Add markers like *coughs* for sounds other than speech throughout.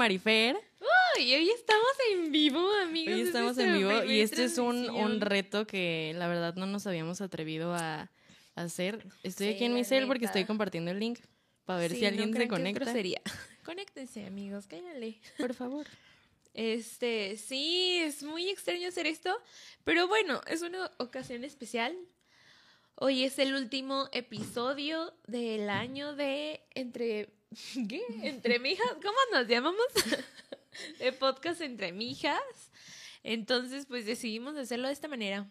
Marifer. y hoy estamos en vivo, amigos. Hoy Es estamos en nuestra vivo y este es un, un reto que la verdad no nos habíamos atrevido a hacer. Estoy Sí, aquí en mi cel porque estoy compartiendo el link para ver Sí, si alguien no se conecta. grosería. *laughs* Conéctense, amigos, cállale. Por favor. Este, sí, es muy extraño hacer esto, pero bueno, es una ocasión especial. Hoy es el último episodio del año de Entre... *laughs* ¿Qué? Entre mijas, ¿cómo nos llamamos? *laughs* de podcast Entre mijas. Entonces, pues decidimos hacerlo de esta manera.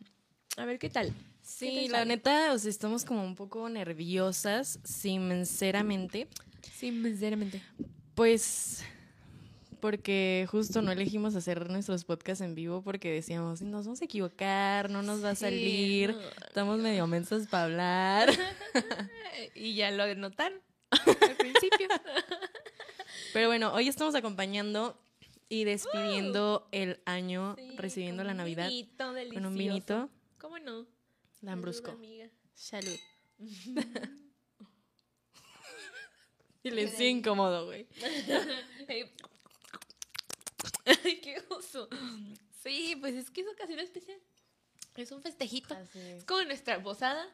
A ver qué tal. Sí, la sale? neta, o sea, estamos como un poco nerviosas, sinceramente. Sí, sinceramente. Pues porque justo no elegimos hacer nuestros podcasts en vivo porque decíamos, nos vamos a equivocar, no nos va a Sí, salir, no. estamos medio mensos para hablar. *laughs* Y ya lo notaron al principio. Pero bueno, hoy estamos acompañando y despidiendo el año, Sí, recibiendo la Navidad vinito con un delicioso. vinito ¿Cómo no? lambrusco. Salud. *laughs* Silencio incómodo, güey. *laughs* Ay, qué oso. Sí, pues es que es ocasión especial. Es un festejito. Es como nuestra posada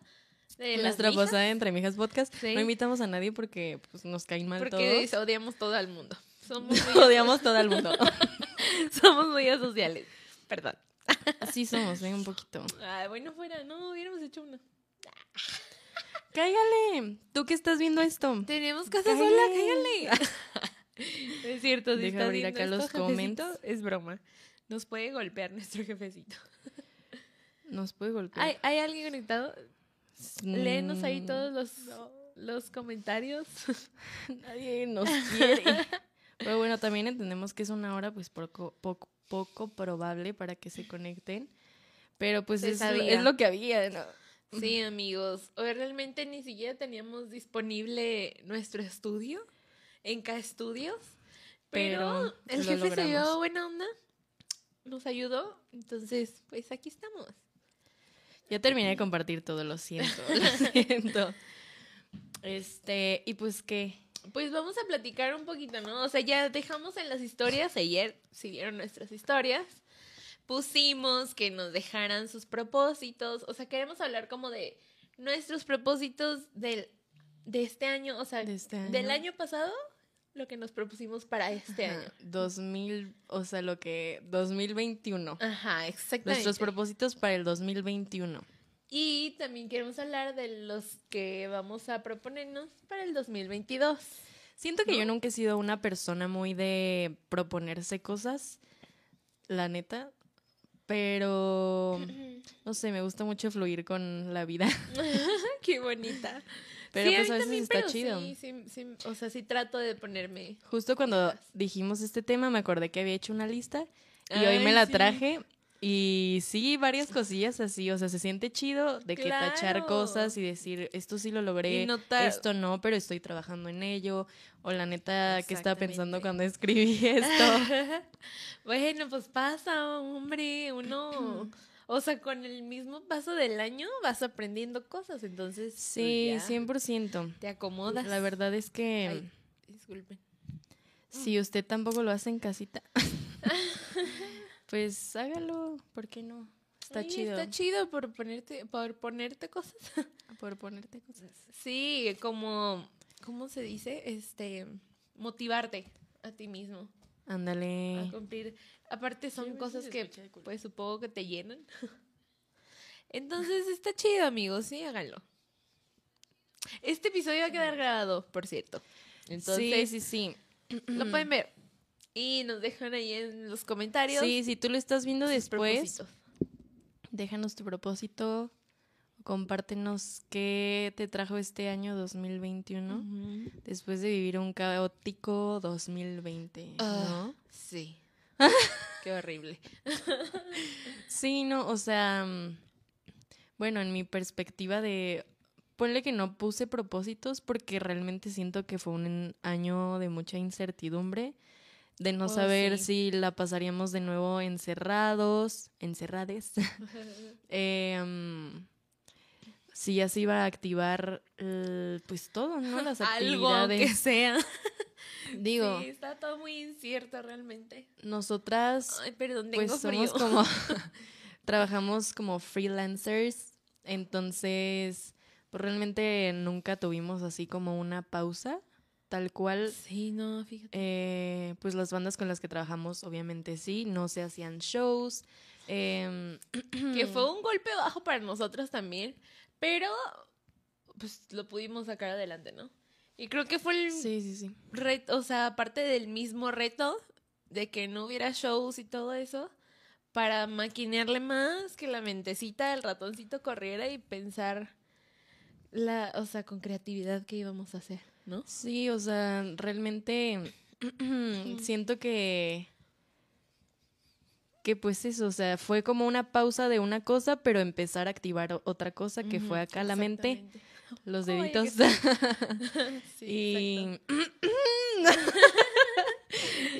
de Nuestra mijas, posada entre Mijas Podcast. Sí. No invitamos a nadie porque pues, nos caen mal Porque todos. odiamos todo al mundo. Somos *laughs* Odiamos todo el mundo. *laughs* somos muy asociales. Perdón. Así somos, ¿eh? Un poquito. Ay, bueno, fuera. No, hubiéramos hecho una. Cáigale. ¿Tú que estás viendo esto? Tenemos casa Cállale. sola, cállale. *laughs* es cierto, si Deja está abrir viendo acá los jefecito, Es broma. Nos puede golpear nuestro jefecito. Nos puede golpear. ¿Hay, ¿Hay alguien conectado? Léenos ahí Mm, todos los, los comentarios. *laughs* Nadie nos quiere. *laughs* Pero bueno, también entendemos que es una hora pues poco, poco, poco probable para que se conecten. Pero pues es, es lo que había, ¿no? Sí, amigos. Hoy realmente ni siquiera teníamos disponible nuestro estudio en K Studios. Pero, Pero el lo jefe se dio logramos. buena onda. Nos ayudó. Entonces, pues aquí estamos. Ya terminé de compartir todo, lo siento, lo *laughs* siento. Este, y pues qué. Pues vamos a platicar un poquito, ¿no? O sea, ya dejamos en las historias, ayer, si vieron nuestras historias, pusimos que nos dejaran sus propósitos. O sea, queremos hablar como de nuestros propósitos del, de este año, o sea, De este del año pasado, lo que nos propusimos para este Ajá, año. 2000, o sea, lo que 2021. Ajá, exactamente. Nuestros propósitos para el 2021. y también queremos hablar de los que vamos a proponernos para el 2022. Siento que ¿No? yo nunca he sido una persona muy de proponerse cosas, la neta, pero *clears throat* no sé, me gusta mucho fluir con la vida. *laughs* Qué bonita. Pero Sí, pues a veces también, está chido. Sí, sí, sí, o sea, sí trato de ponerme. Justo cuando dijimos este tema me acordé que había hecho una lista y hoy Ay, me la traje y sí, varias cosillas así, o sea, se siente chido de que tachar Claro. cosas y decir, esto sí lo logré, Y notar- esto no, pero estoy trabajando en ello, o la neta, ¿qué estaba pensando cuando escribí *laughs* esto? *laughs* bueno, pues pasa, hombre, uno. *clears throat* O sea, con el mismo paso del año vas aprendiendo cosas, entonces. pues, Sí, ya 100%. Te acomodas. La verdad es que Ay, disculpen. si usted tampoco lo hace en casita, *laughs* pues hágalo, ¿por qué no? Está chido Está chido por ponerte, por ponerte cosas. *laughs* por ponerte cosas. Sí, como, ¿cómo se dice? Este, motivarte a ti mismo a Ándale. cumplir. Aparte a son cosas que, pues, supongo que te llenan. *laughs* Entonces está chido, amigos, sí, háganlo. Este episodio va a quedar grabado, por cierto. Entonces, sí, sí, sí. lo pueden *clears throat* ver. Y nos dejan ahí en los comentarios. Sí, si tú lo estás viendo después, propósitos. déjanos tu propósito, compártenos qué te trajo este año 2021 Ujú. después de vivir un caótico 2020, Ah. ¿no? Sí. *laughs* Qué horrible. *laughs* Sí, no, o sea, mm, bueno, en mi perspectiva de, ponle que no puse propósitos porque realmente siento que fue un año de mucha incertidumbre, de no Oh, saber sí. si la pasaríamos de nuevo encerrados, encerrades. *laughs* Eh, si ya se iba a activar eh, pues todo, ¿no? Las *laughs* Algo que actividades. sea. *laughs* Digo, Sí, está todo muy incierto realmente. nosotras Ay, perdón, tengo pues frío. somos como *laughs* trabajamos como freelancers, entonces pues realmente nunca tuvimos así como una pausa tal cual. Sí, no, fíjate. eh, pues las bandas con las que trabajamos obviamente sí, no se hacían shows. em, *clears throat* Que fue un golpe bajo para nosotros también, pero pues lo pudimos sacar adelante, ¿no? Y creo que fue el Sí, sí, sí. reto, o sea, aparte del mismo reto de que no hubiera shows y todo eso, para maquinearle más, que la mentecita, el ratoncito corriera y pensar la, o sea, con creatividad qué íbamos a hacer, ¿no? Sí, o sea, realmente *clears throat* siento que que pues eso, o sea, fue como una pausa de una cosa, pero empezar a activar otra cosa que fue acá la mente, los deditos. Sí, *laughs* *laughs*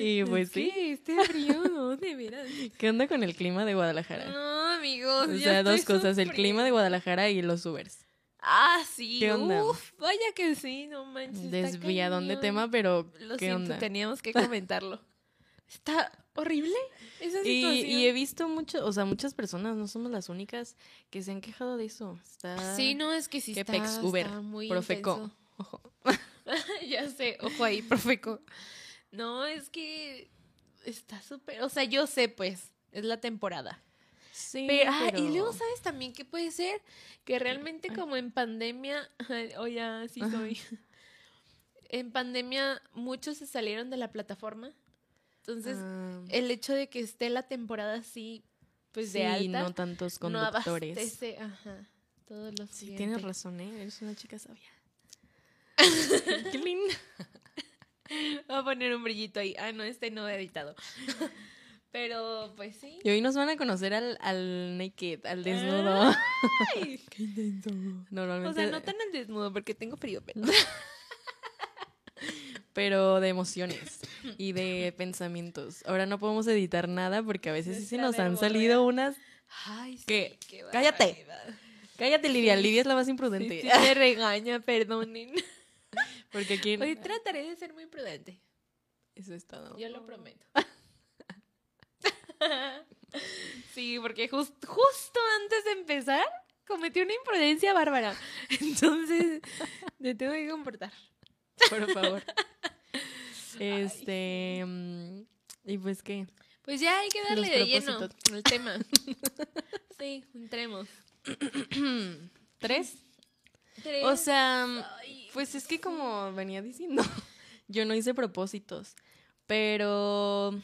y *laughs* y pues Es sí, que este frío, de veras. ¿qué onda con el clima de Guadalajara? No, amigos. o sea, dos cosas, el clima de. Guadalajara y los Ubers. Ah, sí. ¿Qué onda? Uf, vaya que sí, no manches. Desviadón de tema, pero Lo ¿qué siento, onda? teníamos que comentarlo. Está horrible esa Y, situación. y he visto mucho, o sea, muchas personas, no somos las únicas que se han quejado de eso. Está Sí, no, es que sí Qué está, pex, Uber, está muy Profeco. *laughs* Ojo. *laughs* ya sé, ojo ahí, Profeco. No, es que está súper, o sea, yo sé pues, es la temporada. Sí, Pero, ah, pero- y luego, ¿sabes también qué puede ser? Que realmente como en pandemia, o ya sí soy, *laughs* en pandemia muchos se salieron de la plataforma. Entonces, Ah, el hecho de que esté la temporada así, pues de alta, no tantos no conductores. abastece, ajá, todos los sí, tienes razón, ¿eh? Eres una chica sabia. *laughs* Qué linda. Voy a poner un brillito ahí. Ah, no, este no he editado. *laughs* Pero, pues sí. Y hoy nos van a conocer al, al naked, al desnudo. Ay, *laughs* Qué intenso. o Normalmente, sea, no tan al desnudo porque tengo frío, pero... pero de emociones y de pensamientos. Ahora no podemos editar nada porque a veces sí se nos han salido unas... Ay, sí, ¿Qué? qué Cállate. barbaridad. Cállate, Lidia. Lidia es la más Sí, imprudente. sí, me regaña, perdonen. *laughs* Porque aquí... Hoy trataré de ser muy prudente. Eso es todo. Yo lo prometo. *laughs* sí, porque jus- justo antes de empezar cometí una imprudencia bárbara. Entonces, *laughs* me tengo que comportar. Por favor. Este... mm, Y pues, ¿qué? Pues ya hay que darle de lleno *laughs* al tema. *laughs* sí, entremos. *clears throat* ¿Tres? Tres. O sea, Ay, pues es que como venía diciendo, *laughs* yo no hice propósitos, pero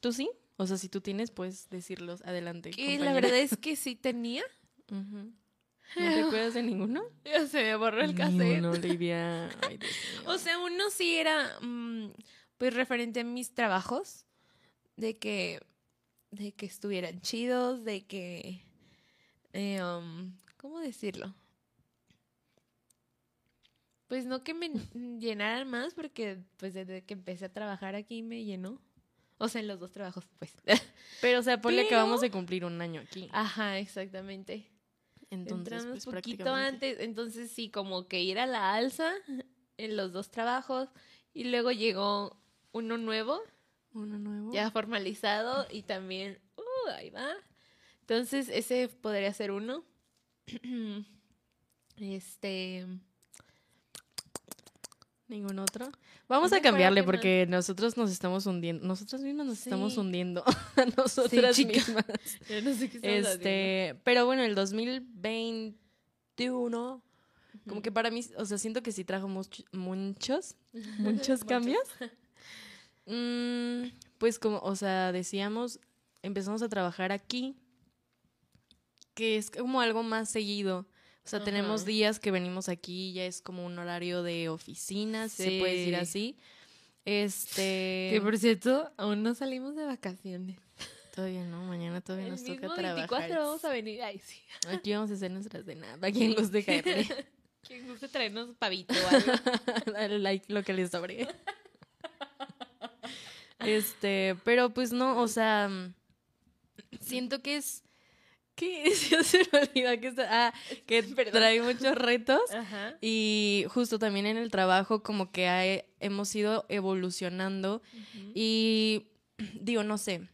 tú sí. O sea, si tú tienes, puedes decirlos. Adelante. que la verdad es que sí tenía. Ujú. ¿No te acuerdas de ninguno? Ya *laughs* se me borró el cassette. Ninguno, Olivia. Ay, Dios *laughs* mío. O sea, uno sí era, mm, pues, referente a mis trabajos, de que, de que estuvieran chidos, de que, eh, um, ¿cómo decirlo? Pues no que me llenaran más, porque, pues, desde que empecé a trabajar aquí me llenó. O sea, en los dos trabajos, pues. Pero, o sea, ponle que acabamos de cumplir un año aquí. Ajá, exactamente. Entonces, Entramos pues poquito prácticamente. antes, entonces sí, como que ir a la alza en los dos trabajos y luego llegó uno nuevo, Uno nuevo. ya formalizado y también, uh, ahí va. Entonces ese podría ser uno. *clears throat* Este, Ningún otro. Vamos a cambiarle porque nosotros nos estamos hundiendo. Nosotros mismos nos estamos hundiendo *laughs* a nosotras mismas. *laughs* yo no sé qué estamos haciendo. Este, pero bueno, el 2021, como que para mí, o sea, siento que sí trajo much- muchos, *laughs* muchos cambios. Mm, pues como, o sea, decíamos, empezamos a trabajar aquí, que es como algo más seguido. O sea, tenemos días que venimos aquí, ya es como un horario de oficina, se puede decir Sí. así. Este, Que por cierto, aún no salimos de vacaciones. *laughs* todavía no, mañana todavía El nos mismo toca trabajar. 24 vamos a venir. Ay, sí. Aquí vamos a hacer nuestras de nada. ¿A *laughs* quién guste caerle? Quien guste traernos pavito o algo. *laughs* Dale like lo que les sobre. Este, pero pues no, o sea, siento que es ¿Qué? *laughs* se me olvidó que está. Ah, que *laughs* trae muchos retos. Ajá. Y justo también en el trabajo, como que hay- hemos ido evolucionando. Y *clears throat* digo, no sé.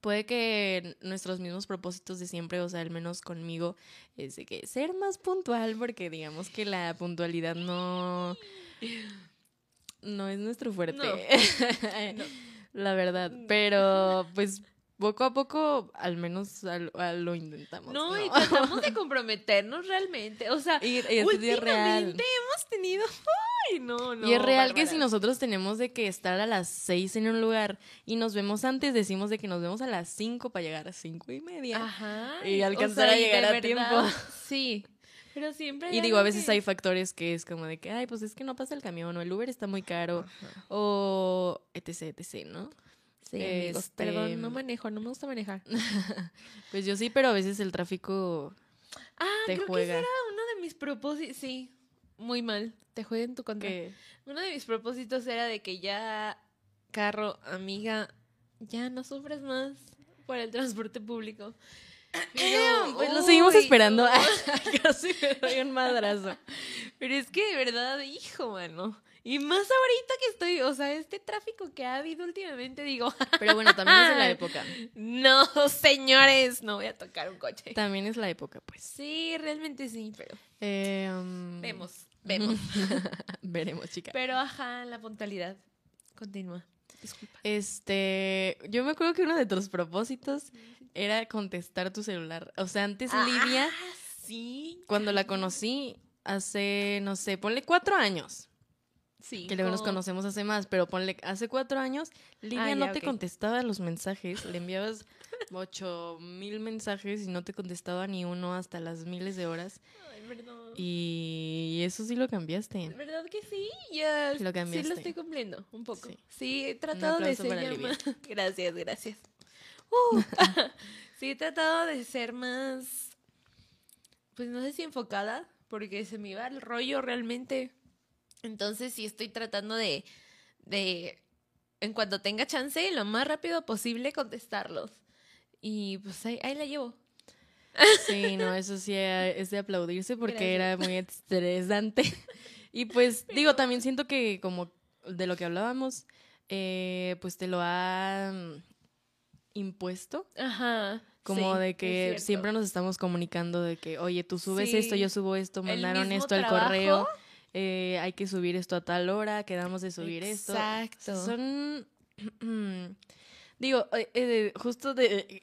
Puede que nuestros mismos propósitos de siempre, o sea, al menos conmigo, es de que ser más puntual, porque digamos que la puntualidad no. No es nuestro fuerte. No. *laughs* La verdad. Pero, pues, poco a poco, al menos al- al- lo intentamos. No, ¿no? y tratamos de comprometernos realmente. O sea, *laughs* Y, es real. últimamente hemos tenido. *laughs* Ay, no, no. y es real que si nosotros tenemos de que estar a las seis en un lugar y nos vemos antes, decimos de que nos vemos a las cinco para llegar a cinco y media. Ajá. y o alcanzar a llegar a verdad, tiempo. *laughs* Sí. Pero siempre. Y digo, a veces que- hay factores que es como de que, ay, pues es que no pasa el camión, o el Uber está muy caro, Ajá. o etc, etc, ¿no? Sí, amigos, Este- perdón, no manejo, no me gusta manejar. *laughs* Pues yo sí, pero a veces el tráfico Ah, te creo que juega. ese era uno de mis propósitos. Sí, muy mal. Te juega en tu contra. que Uno de mis propósitos era de que ya, carro, amiga, ya no sufres más por el transporte público. *coughs* Pero, Pues *coughs* lo seguimos esperando. *laughs* Casi me doy un madrazo. *laughs* Pero es que de verdad, hijo, mano. Y más ahorita que estoy, o sea, este tráfico que ha habido últimamente, digo, *laughs* Pero bueno, también es de la época. no, señores, no voy a tocar un coche. También es la época, pues. Sí, realmente sí, pero Eh, um, vemos, vemos. *laughs* Veremos, chica. Pero ajá, la puntualidad. Continúa. Disculpa. Este, yo me acuerdo que uno de tus propósitos era contestar tu celular. O sea, antes Lidia, Ah, sí. cuando la conocí, hace, no sé, ponle cuatro años. Sí. Que luego nos conocemos hace más, pero ponle, hace cuatro años, Lidia Ah, no te contestaba los mensajes. Le enviabas ocho mil mensajes y no te contestaba ni uno hasta las miles de horas. Ay, perdón. Y eso sí lo cambiaste. ¿Verdad que sí? Ya Lo sí lo cambiaste. estoy cumpliendo un poco. Sí. Sí, he tratado de ser más... *laughs* Gracias, gracias. *laughs* Uh, *laughs* sí, he tratado de ser más... Pues no sé si enfocada, porque se me iba el rollo realmente. Entonces sí estoy tratando de... de en cuanto tenga chance, lo más rápido posible contestarlos. Y pues ahí, ahí la llevo. Sí, no, eso sí eh, es de aplaudirse porque Gracias. era muy estresante. *laughs* Y pues digo, también siento que como de lo que hablábamos, eh, pues te lo ha impuesto. Ajá. Como sí, de que siempre nos estamos comunicando de que, oye, tú subes Sí. esto, yo subo esto, mandaron esto al correo, eh, hay que subir esto a tal hora, quedamos de subir esto. Exacto. Son, *clears throat* digo, eh, eh, justo de...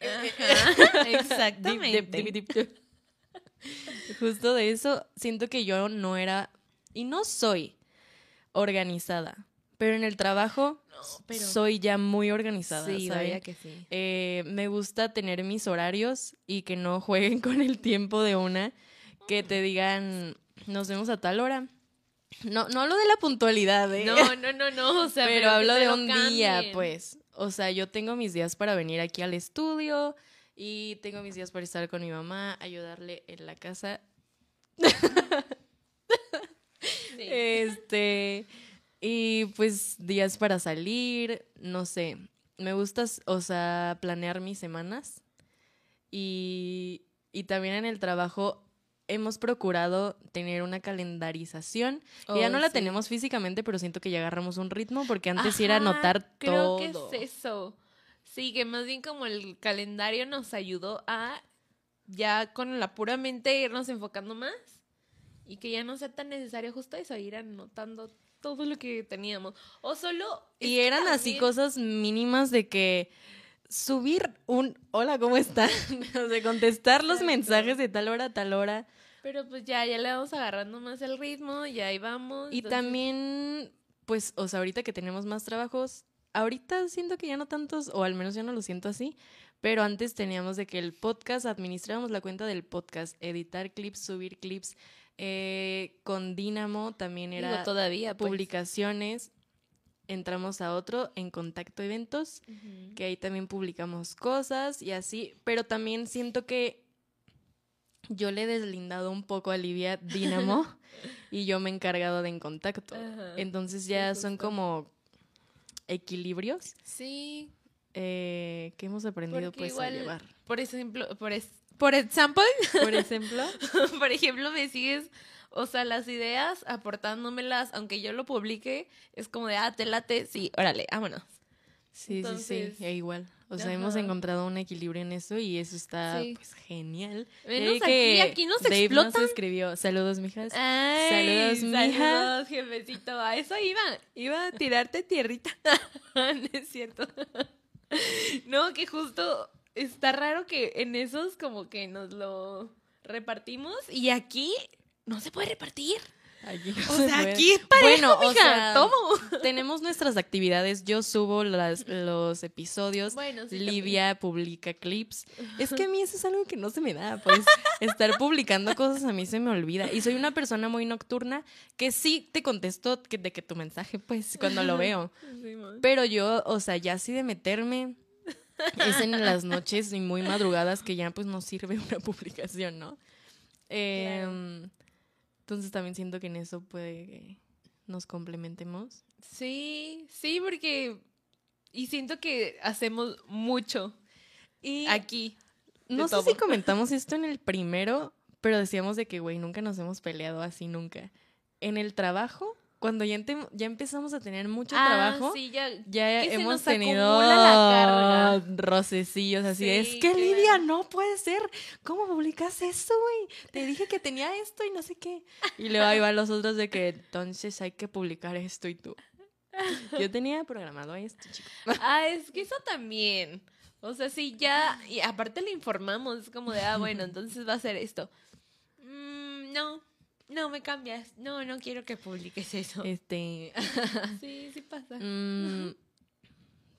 Exactamente. Justo de eso, siento que yo no era y no soy organizada, pero en el trabajo No, pero- soy ya muy organizada. Sí, vaya que sí. Eh, me gusta tener mis horarios y que no jueguen *laughs* con el tiempo de una, que te digan, nos vemos a tal hora. No, no hablo de la puntualidad, ¿eh? No, *laughs* no, no, no. O sea, pero, hablo de un día, pues. O sea, yo tengo mis días para venir aquí al estudio y tengo mis días para estar con mi mamá, ayudarle en la casa. Sí. Este, y pues días para salir, no sé. Me gusta, o sea, planear mis semanas. Y, y también en el trabajo hemos procurado tener una calendarización. que ya Oh, no la tenemos físicamente, pero siento que ya agarramos un ritmo porque antes sí era Ajá, anotar creo todo. que es eso. Sí, que más bien como el calendario nos ayudó a ya con la pura mente irnos enfocando más y que ya no sea tan necesario justo eso, ir anotando todo lo que teníamos. O solo... Y eran así cosas mínimas de que subir un hola, ¿cómo están? *laughs* o sea, contestar los mensajes de tal hora a tal hora. Pero pues ya, ya le vamos agarrando más el ritmo y ahí vamos. Y entonces- también, pues, o sea, ahorita que tenemos más trabajos, ahorita siento que ya no tantos, o al menos yo no lo siento así, pero antes teníamos de que el podcast, administrábamos la cuenta del podcast, editar clips, subir clips. eh, con Dynamo también Digo, era todavía pues. publicaciones. Entramos a otro en contacto eventos, que ahí también publicamos cosas y así, pero también siento que yo le he deslindado un poco a Livia Dynamo *laughs* y yo me he encargado de en contacto. Ajá. Entonces Sí, ya son como equilibrios Sí, eh, que hemos aprendido Porque pues igual, a llevar. por ejemplo, por, es- por ejemplo, *laughs* por ejemplo. *laughs* por ejemplo, me sigues, o sea, las ideas aportándomelas, aunque yo lo publique, es como de, ah, te late, sí, órale, vámonos. Sí, Entonces, sí, sí, e igual. O sea, hemos encontrado un equilibrio en eso y eso está Sí. pues genial. Menos aquí, que aquí nos Dave explotan. nos escribió, saludos, mijas. Ay, Saludos, mija. Saludos, jefecito. A eso iba. Iba a tirarte tierrita. *laughs* no es cierto. no, que justo está raro que en esos como que nos lo repartimos y aquí no se puede repartir. Aquí O se sea, puede. aquí es parejo, Bueno, o mija, sea, todo. Tenemos nuestras actividades. Yo subo las, los episodios. Bueno, sí, Livia publica clips. *laughs* Es que a mí eso es algo que no se me da, pues estar publicando cosas a mí se me olvida. Y soy una persona muy nocturna que sí te contesto que, de que tu mensaje, pues, cuando lo veo. *laughs* Sí. Pero yo, o sea, ya así de meterme es en las noches y muy madrugadas que ya pues no sirve *laughs* una publicación, ¿no? Em, Entonces también siento que en eso puede que nos complementemos. Sí, sí, porque. Y siento que hacemos mucho Y aquí. no sé si comentamos esto en el primero, pero decíamos de que, güey, nunca nos hemos peleado así, nunca. En el trabajo, cuando ya, ente- ya empezamos a tener mucho Ah, trabajo, sí, ya. hemos nos tenido la carga. rocecillos así. Sí, es que. Lidia, no puede ser. ¿Cómo publicas eso, güey? Te dije que tenía esto y no sé qué. Y luego ahí van los otros de que entonces hay que publicar esto y tú. Yo tenía programado esto, chico. *laughs* Ah, es que eso también. O sea, sí, ya. Y aparte le informamos. Es como de, ah, bueno, entonces va a ser esto. Mm, no, no me cambias. No, no quiero que publiques eso. Este. *laughs* Sí, sí pasa. mm,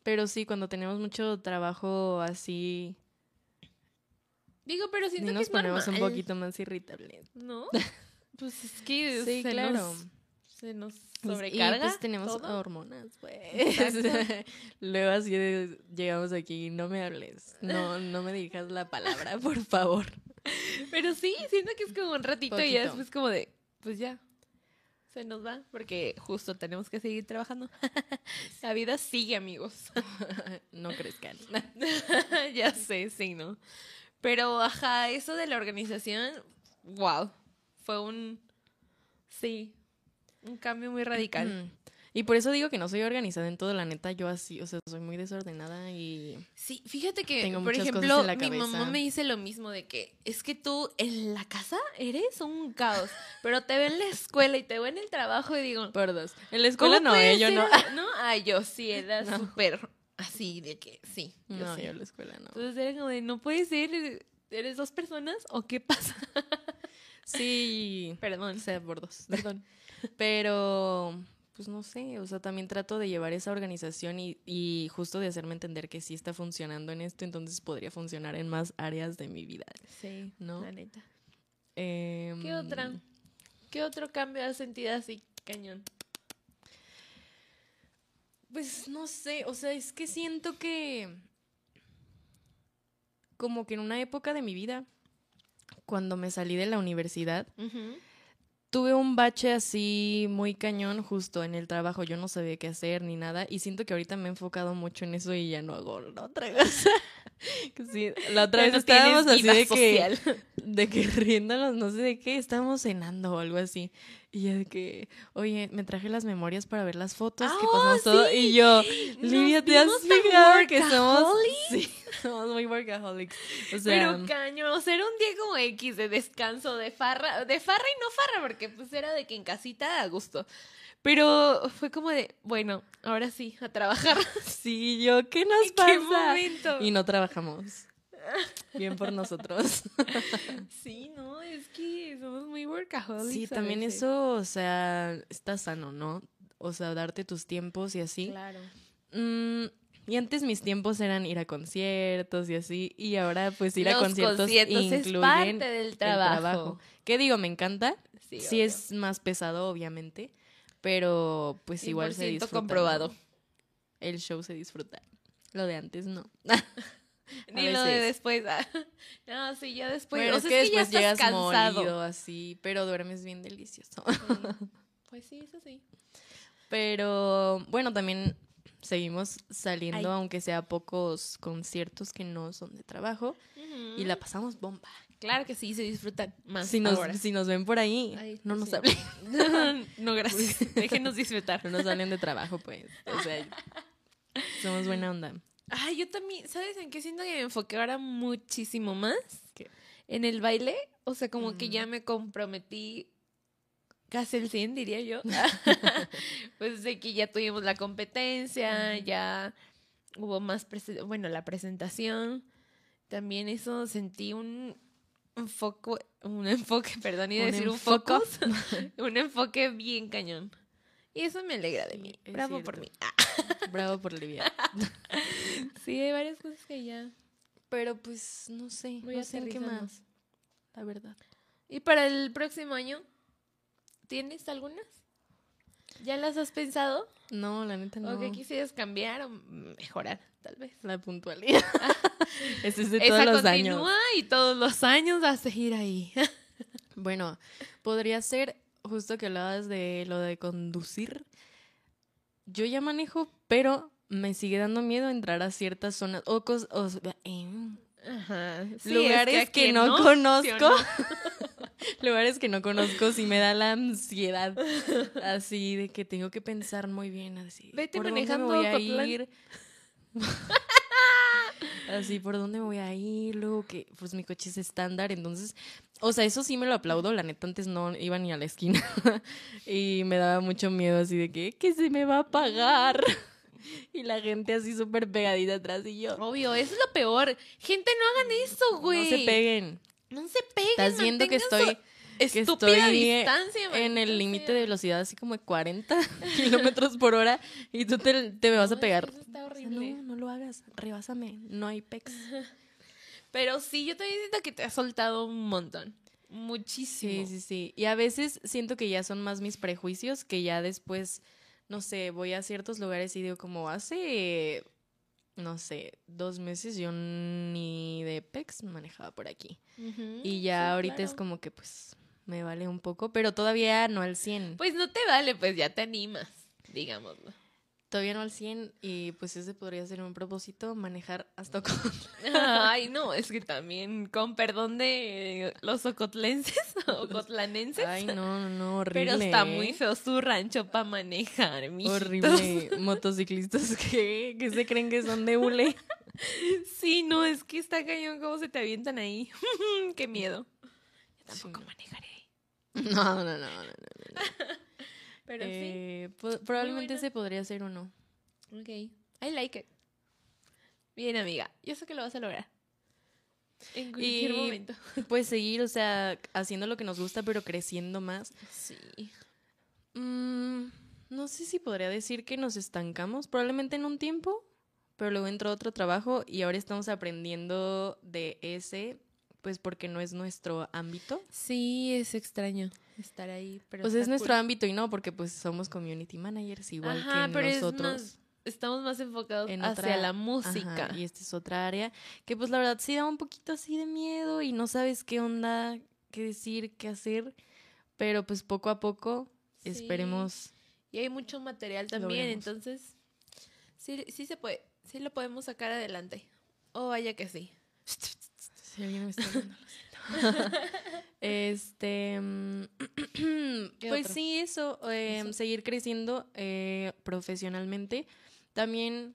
pero sí, cuando tenemos mucho trabajo así, Digo, pero sí siento que nos es ponemos un normal, poquito más irritables. ¿No? *laughs* Pues es que Sí, se claro. nos, se nos Y- sobrecarga. Y pues tenemos todo. hormonas, pues. Exacto. *laughs* Luego así de- llegamos aquí, no me hables, no, no me dirijas la palabra, por favor. *laughs* Pero sí, siento que es como un ratito y ya después como de, pues ya, se nos va, porque justo tenemos que seguir trabajando. *laughs* La vida sigue, amigos. No crezcan. ya sé, sí, ¿no? Pero, ajá, eso de la organización, wow, fue un, sí, un cambio muy radical. Mm. Y por eso digo que no soy organizada en todo, la neta, yo así, o sea, soy muy desordenada y... Sí, fíjate que, Tengo por ejemplo, mi mamá me dice lo mismo de que es que tú en la casa eres un caos, pero te veo en la escuela y te veo en el trabajo y digo, Por dos. En la escuela ¿cómo no, eh, yo no. ¿No? Ay, yo sí, *laughs* era No. súper así de que sí, yo No, sí. yo en la escuela no. Entonces era como de, no puede ser, ¿eres dos personas o qué pasa? Sí, *laughs* Perdón, o sea, por dos. perdón. *laughs* Pero, pues no sé, o sea, también trato de llevar esa organización y, y justo de hacerme entender que sí está funcionando en esto, entonces podría funcionar en más áreas de mi vida. Sí, ¿No? la neta. Em, ¿Qué otra? ¿Qué otro cambio has sentido así, cañón? Pues no sé, o sea, es que siento que como que en una época de mi vida, cuando me salí de la universidad, tuve un bache así muy cañón justo en el trabajo. Yo no sabía qué hacer ni nada. Y siento que ahorita me he enfocado mucho en eso y ya no hago la otra *laughs* cosa. Que sí, la otra vez estábamos así de que, de que riéndonos, no sé de qué, estábamos cenando o algo así. Y de que, oye, me traje las memorias para ver las fotos que ¡Ah, pasamos todo. sí! Y yo, Livia, ¿te has fijado que somos, *laughs* sí, somos muy workaholics? O sea, Pero caño, o sea, era un día como X de descanso, de farra, de farra y no farra, porque pues era de que en casita a gusto. Pero fue como de, bueno, ahora sí, a trabajar. *laughs* sí, yo, ¿qué nos ¿En pasa? qué momento? Y no trabajamos. *laughs* Bien por nosotros. *laughs* Sí, no, es que somos muy workaholics. Sí, también eso, o sea, está sano, ¿no? O sea, darte tus tiempos y así. Claro. Mm, y antes mis tiempos eran ir a conciertos y así, y ahora pues ir a conciertos, conciertos es incluyen parte del el trabajo. trabajo. ¿Qué digo? Me encanta. Sí, Sí, es más pesado, obviamente, pero pues igual se 100% disfruta. comprobado. El show se disfruta. Lo de antes no. *laughs* Ni lo de después. ah. *laughs* No, sí, ya después. Bueno, o es sea, que es que ya después estás llegas cansado. molido así, pero duermes bien delicioso. Mm, *laughs* Pues sí, eso sí. Pero bueno, también seguimos saliendo, Ay. aunque sea pocos conciertos que no son de trabajo, y la pasamos bomba. Claro que sí, se disfrutan más Si nos, ahora. si nos ven por ahí, Ay, no pues nos sí. hablen, *laughs* no, gracias. Déjenos disfrutar. no nos hablen de trabajo, pues. O sea, somos buena onda. Ay, yo también, ¿sabes en qué siento que me enfoqué ahora muchísimo más? ¿Qué? En el baile. O sea, como que Mm. ya me comprometí casi el 100, diría yo. *laughs* *laughs* pues de que ya tuvimos la competencia, ya hubo más, bueno, la presentación. También eso sentí un, foco, un *laughs* enfoque, perdón, iba a decir un focus, un enfoque bien cañón. Y eso me alegra de mí. es Bravo por mí. Bravo por Livia. Sí, hay varias cosas que ya Pero pues, no sé, voy no sé qué más, la verdad. ¿Y para el próximo año? ¿Tienes algunas? ¿Ya las has pensado? No, la neta no. ¿O que quisieras cambiar o mejorar, tal vez? La puntualidad. *laughs* Ese es de Esa todos los años. continúa y todos los años vas a seguir ahí. *laughs* Bueno, podría ser justo que hablabas de lo de conducir. Yo ya manejo, pero me sigue dando miedo entrar a ciertas zonas o, cos- o em, Ajá. lugares que, no, conozco. *laughs* lugares que no conozco sí me da la ansiedad *laughs* así de que tengo que pensar muy bien así. Vete ¿por dónde me manejando voy a ir? *laughs* así, ¿por dónde me voy a ir? Luego que, pues mi coche es estándar, entonces, o sea, eso sí me lo aplaudo. La neta, antes no iba ni a la esquina y me daba mucho miedo así de que, que se me va a apagar. *laughs* Y la gente así súper pegadita atrás y yo. Obvio, eso es lo peor. Gente, no hagan eso, güey. No se peguen. No se peguen. Estás viendo que estoy, que estúpida estoy distancia. en el límite de velocidad así como de 40 *laughs* kilómetros por hora y tú te, te me vas a pegar. eso está O sea, horrible. no, no lo hagas, rebásame, no hay pex. *laughs* Pero sí, yo también siento que te has soltado un montón. Sí, Muchísimo. sí, sí. Y a veces siento que ya son más mis prejuicios que ya después, no sé, voy a ciertos lugares y digo como hace, no sé, dos meses yo ni de pex manejaba por aquí. Y ya sí, ahorita es como que pues me vale un poco, pero todavía no al 100. Pues no te vale, pues ya te animas, digámoslo. Todavía no al 100 y pues ese podría ser un propósito, manejar hasta con... *laughs* Ay, no, es que también, con perdón de los ocotlenses, *laughs* ocotlanenses. Ay, no, no, no, horrible. pero está ¿eh? muy feo su rancho para manejar, mijitos. Horrible. *laughs* Motociclistas que, que se creen que son de hule. Sí, no, es que está cañón cómo se te avientan ahí. Qué miedo. Yo tampoco Sí. manejaré. No, no, no, no. no. Pero Eh, po- probablemente ese podría ser uno. sí. Ok. I like it. Bien, amiga. Yo sé que lo vas a lograr. En cualquier Y- momento. *laughs* Pues seguir, o sea, haciendo lo que nos gusta, pero creciendo más. Sí. Mm, no sé si podría decir que nos estancamos, probablemente en un tiempo, pero luego entró otro trabajo y ahora estamos aprendiendo de ese, pues porque no es nuestro ámbito. Sí, es extraño estar ahí. Pero Pues es nuestro ámbito y no, porque pues somos community managers igual Ajá, que pero es nosotros. más- estamos más enfocados en hacia otra- la Ajá, música. y esta es otra área que pues la verdad sí da un poquito así de miedo y no sabes qué onda, qué decir, qué hacer, pero pues poco a poco Sí. esperemos. Y hay mucho material también, Logremos. entonces sí, sí se puede, sí lo podemos sacar adelante. Oh, vaya que sí. *laughs* Si alguien me está viendo, lo siento. *laughs* este, mm, *clears throat* ¿Qué pues otro? sí, eso, eh, Eso. seguir creciendo eh, profesionalmente. También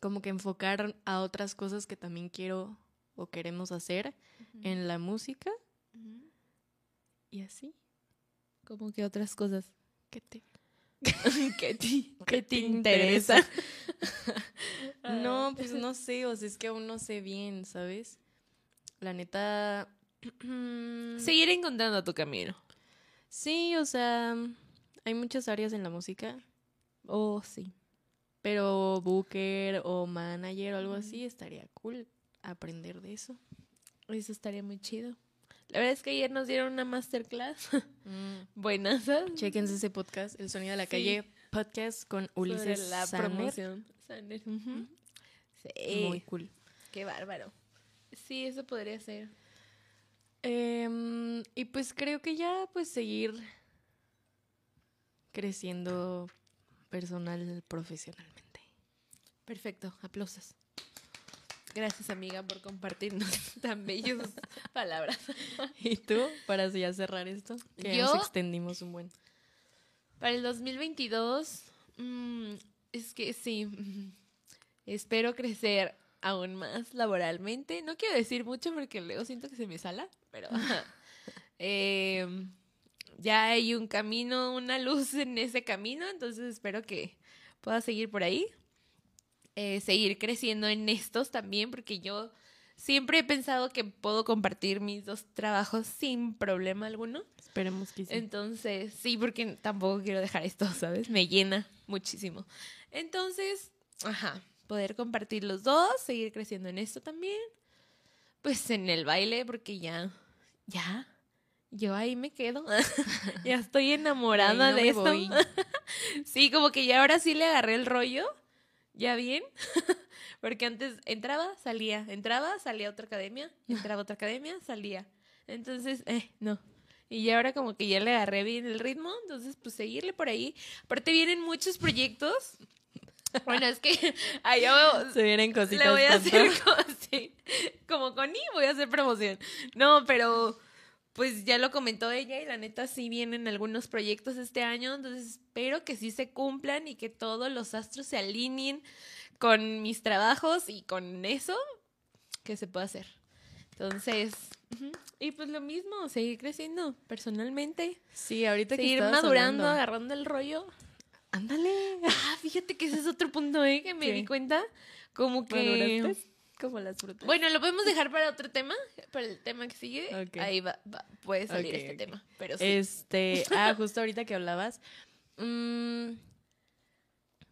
como que enfocar a otras cosas que también quiero o queremos hacer en la música y así. Como que otras cosas. ¿Qué te *laughs* ¿Qué te, *laughs* ¿Qué te interesa? No, pues no sé, o sea, es que aún no sé bien, ¿sabes? La neta. *clears throat* Seguir encontrando tu camino. Sí, o sea, hay muchas áreas en la música, Oh, sí. pero booker o manager o algo así estaría cool aprender de eso. Eso estaría muy chido. La verdad es que ayer nos dieron una masterclass. *laughs* Buenas. ¿sabes? Chequense ese podcast, El Sonido de la Sí. Calle podcast con Sobre Ulises la Sanner. promoción. Sí. Muy cool. Qué bárbaro. Sí, eso podría ser. Em, y pues creo que ya, pues seguir creciendo personal, profesionalmente. Perfecto, aplausos. Gracias, amiga, por compartirnos *laughs* tan bellas *laughs* palabras. ¿Y tú, para ya cerrar esto? Que Yo- nos extendimos un buen. Para el 2022, mm, es que sí, *laughs* espero crecer aún más laboralmente. No quiero decir mucho porque luego siento que se me sala, pero eh, ya hay un camino, una luz en ese camino, entonces espero que pueda seguir por ahí. Eh, seguir creciendo en estos también, porque yo siempre he pensado que puedo compartir mis dos trabajos sin problema alguno. Esperemos que sí. Entonces, sí, porque tampoco quiero dejar esto, ¿sabes? Me llena muchísimo. Entonces, ajá, poder compartir los dos, seguir creciendo en esto también. Pues en el baile, porque ya, ya, yo ahí me quedo. *laughs* ya estoy enamorada no de esto. voy. *laughs* sí, como que ya ahora sí le agarré el rollo. ¿Ya bien? *laughs* Porque antes entraba, salía, entraba, salía a otra academia, entraba a otra academia, salía. Entonces, eh, no. Y ya ahora como que ya le agarré bien el ritmo, entonces pues seguirle por ahí. Aparte vienen muchos proyectos. Bueno, es que *laughs* allá Se vienen cositas le voy a hacer como, sí, como con I voy a hacer promoción. No, pero pues ya lo comentó ella y la neta sí vienen algunos proyectos este año, entonces espero que sí se cumplan y que todos los astros se alineen con mis trabajos y con eso que se pueda hacer. Entonces, y pues lo mismo, seguir creciendo personalmente, Sí, ahorita que seguir estabas madurando, hablando. agarrando el rollo. Ándale. Fíjate que ese es otro punto, ¿eh? Que me ¿Qué? di cuenta. Como que... Como las frutas. Bueno, lo podemos dejar para otro tema, para el tema que sigue. Ahí va, va- puede salir este tema. Pero sí. Este, *laughs* ah, justo ahorita que hablabas. mm,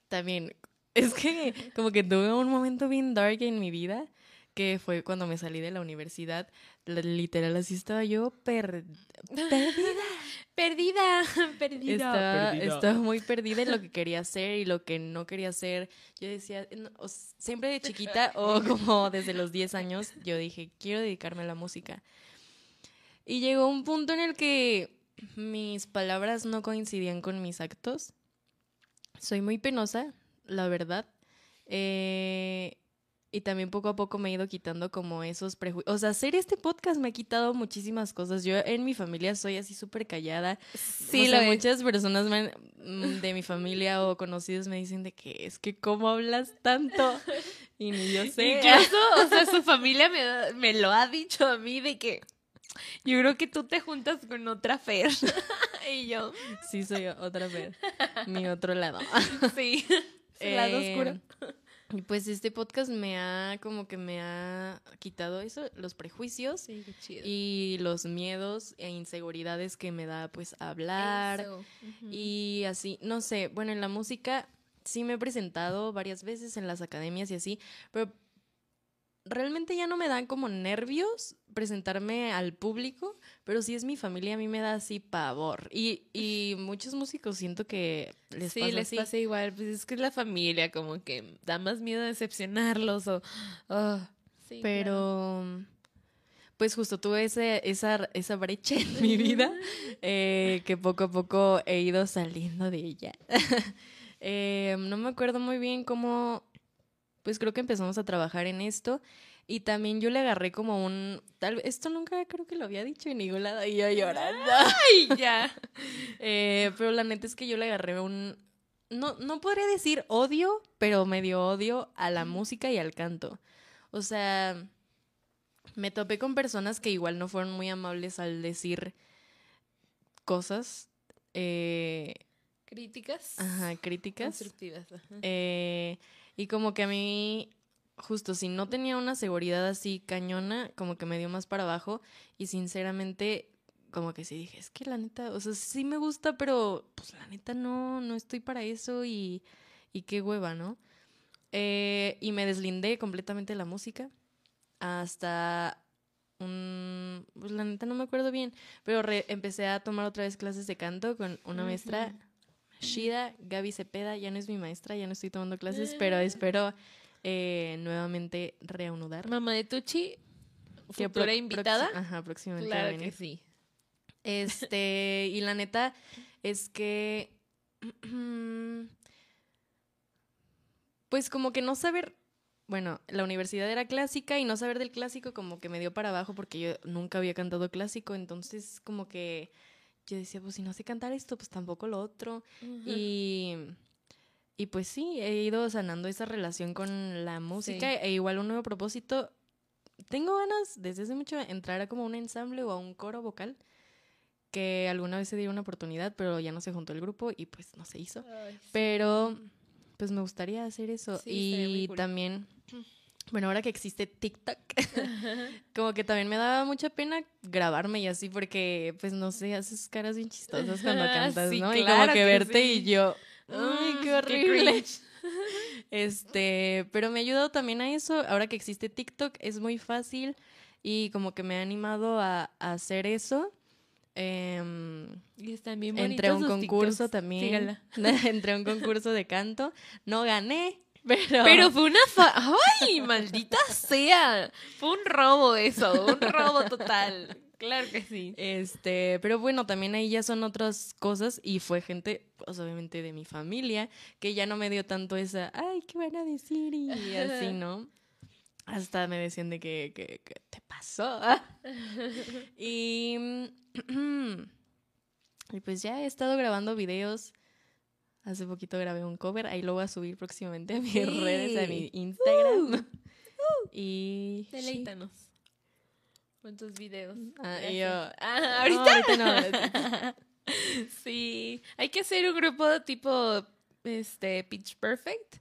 también, es que como que tuve un momento bien dark en mi vida, que fue cuando me salí de la universidad. Literal, así estaba yo per- perdida. Perdida, perdida. Estaba, perdida. estaba muy perdida en lo que quería hacer y lo que no quería hacer. Yo decía, no, siempre de chiquita o *laughs* como desde los 10 años, yo dije, quiero dedicarme a la música. Y llegó un punto en el que mis palabras no coincidían con mis actos. Soy muy penosa, la verdad. Eh, y también poco a poco me he ido quitando como esos prejuicios. O sea, hacer este podcast me ha quitado muchísimas cosas. Yo en mi familia soy así súper callada. Sí, o sea, muchas personas me mm, de mi familia o conocidos me dicen de que es que cómo hablas tanto *laughs* y ni yo sé. Incluso, o sea, su familia me, me lo ha dicho a mí de que yo creo que tú te juntas con otra Fer. *laughs* y yo, Sí, soy otra vez. Mi otro lado. *laughs* sí. Su lado Eh, oscuro. Y pues este podcast me ha como que me ha quitado eso, los prejuicios Sí, qué chido. y los miedos e inseguridades que me da pues hablar. Y así, no sé, bueno, en la música sí me he presentado varias veces en las academias y así, pero realmente ya no me dan como nervios presentarme al público, pero si es mi familia a mí me da así pavor. Y, y muchos músicos siento que les sí, pasa les así. pasa igual. Pues es que es la familia, como que da más miedo decepcionarlos o. ah, sí, claro. Pero, pues justo tuve ese, esa, esa brecha en mi vida *laughs* eh, que poco a poco he ido saliendo de ella. *laughs* Eh, no me acuerdo muy bien cómo, pues creo que empezamos a trabajar en esto y también yo le agarré como un, tal vez, esto nunca creo que lo había dicho en ningún lado y yo llorando. Ay, ya. *laughs* Eh, pero la neta es que yo le agarré un, no, no podría decir odio, pero medio odio a la música y al canto. O sea, me topé con personas que igual no fueron muy amables al decir cosas, eh, Críticas. ajá, críticas. Constructivas. ajá. Eh, y como que a mí, justo si no tenía una seguridad así cañona, como que me dio más para abajo. Y sinceramente, como que sí dije, es que la neta, o sea, sí me gusta, pero pues la neta no, no estoy para eso y, y qué hueva, ¿no? Eh, y me deslindé completamente de la música hasta un... Pues la neta no me acuerdo bien, pero re- empecé a tomar otra vez clases de canto con una maestra, Shida, Gaby Cepeda, ya no es mi maestra, ya no estoy tomando clases, pero espero eh, nuevamente reanudar. Mamá de Tucci, futura invitada. Ajá, próximamente Claro que sí. Este, y la neta es que *clears throat* pues como que no saber, bueno, la universidad era clásica y no saber del clásico como que me dio para abajo porque yo nunca había cantado clásico, entonces como que yo decía, pues si no sé cantar esto, pues tampoco lo otro. Y, y pues sí, he ido sanando esa relación con la música e igual un nuevo propósito. Tengo ganas desde hace mucho entrar a como un ensamble o a un coro vocal que alguna vez se dio una oportunidad, pero ya no se juntó el grupo y pues no se hizo. Pero pues me gustaría hacer eso. y también, bueno, ahora que existe TikTok, *laughs* *laughs* como que también me daba mucha pena grabarme y así, porque pues no sé, haces caras bien chistosas cuando *laughs* cantas, ¿no? y como que, verte y yo, ¡ay, qué *laughs* horrible! *laughs* este, pero me ha ayudado también a eso. Ahora que existe TikTok, es muy fácil y como que me ha animado a, a hacer eso. Eh, y están bien Entré a un concurso también. *laughs* Entré a un concurso de canto. No gané, pero... Pero fue una... ¡Ay, maldita sea! Fue un robo eso, un robo total. Claro que sí. Este, pero bueno, también ahí ya son otras cosas y fue gente, pues obviamente de mi familia, que ya no me dio tanto esa, ay, ¿qué van a decir? Y así, ¿no? Hasta me decían de que, que, te pasó. *laughs* y, *clears throat* y pues ya he estado grabando videos. Hace poquito grabé un cover, ahí lo voy a subir próximamente a mis redes, a mi Instagram. Uh, uh. y deleítanos con tus videos. Ah, yo, *laughs* ah, ahorita no. *laughs* sí, hay que hacer un grupo tipo este Pitch Perfect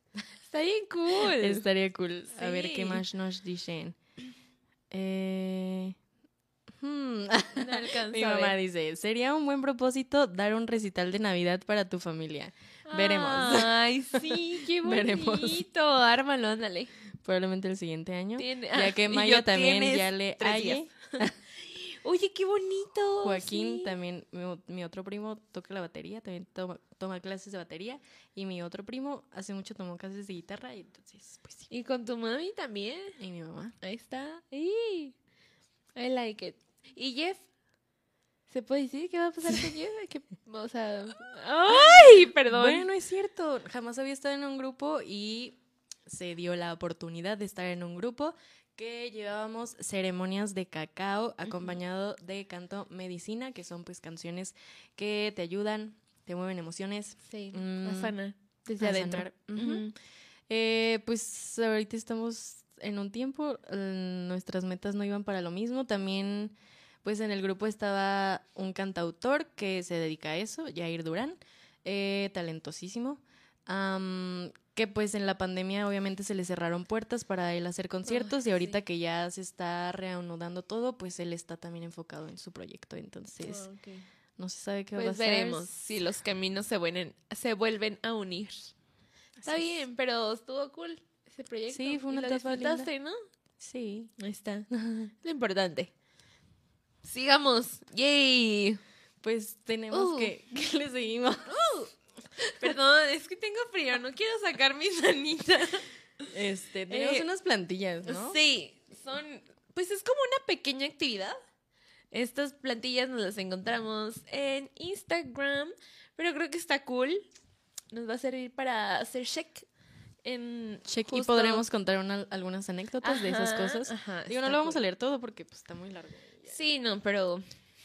Está bien cool. Estaría cool. A ver qué más nos dicen. Eh... Hmm. *laughs* Mi mamá dice, sería un buen propósito dar un recital de Navidad para tu familia. Veremos. Ay, sí, qué bonito. Ármalo, ándale. Probablemente el siguiente año. ya que Maya también ya le halle. *laughs* Oye, qué bonito. Joaquín también, mi, otro primo toca la batería, también toma, clases de batería. Y mi otro primo hace mucho tomó clases de guitarra. Y entonces, pues sí. ¿Y con tu mami también? Y mi mamá. Ahí está. I like it. ¿Y Jeff? ¿Se puede decir qué va a pasar con Jeff? o sea. *laughs* ¡Ay! Perdón. Bueno, es cierto. Jamás había estado en un grupo y se dio la oportunidad de estar en un grupo que llevábamos ceremonias de cacao acompañado de canto medicina, que son pues canciones que te ayudan, te mueven emociones. Sí, mm, sana desde adentro. Eh, pues ahorita estamos en un tiempo, nuestras metas no iban para lo mismo. También pues en el grupo estaba un cantautor que se dedica a eso, Jair Durán, eh, talentosísimo que pues en la pandemia obviamente se le cerraron puertas para él hacer conciertos y ahorita que ya se está reanudando todo, pues él está también enfocado en su proyecto, entonces ah, no se sabe qué va a pues pasar. veremos si los caminos se vuelven, se vuelven a unir. está bien, pero estuvo cool ese proyecto. Sí, fue una etapa ¿no? Sí. Ahí está. *laughs* Lo importante. Sigamos. Yay. Pues tenemos uh. que, *laughs* que le seguimos. Uh. Perdón, es que tengo frío, no quiero sacar mis manitas. Este, tenemos eh, unas plantillas, ¿no? Sí, son, pues es como una pequeña actividad. Estas plantillas nos las encontramos en Instagram, pero creo que está cool. Nos va a servir para hacer check en check y podremos contar algunas anécdotas de esas cosas. Digo, no lo vamos a leer todo porque pues está muy largo. Sí, no, pero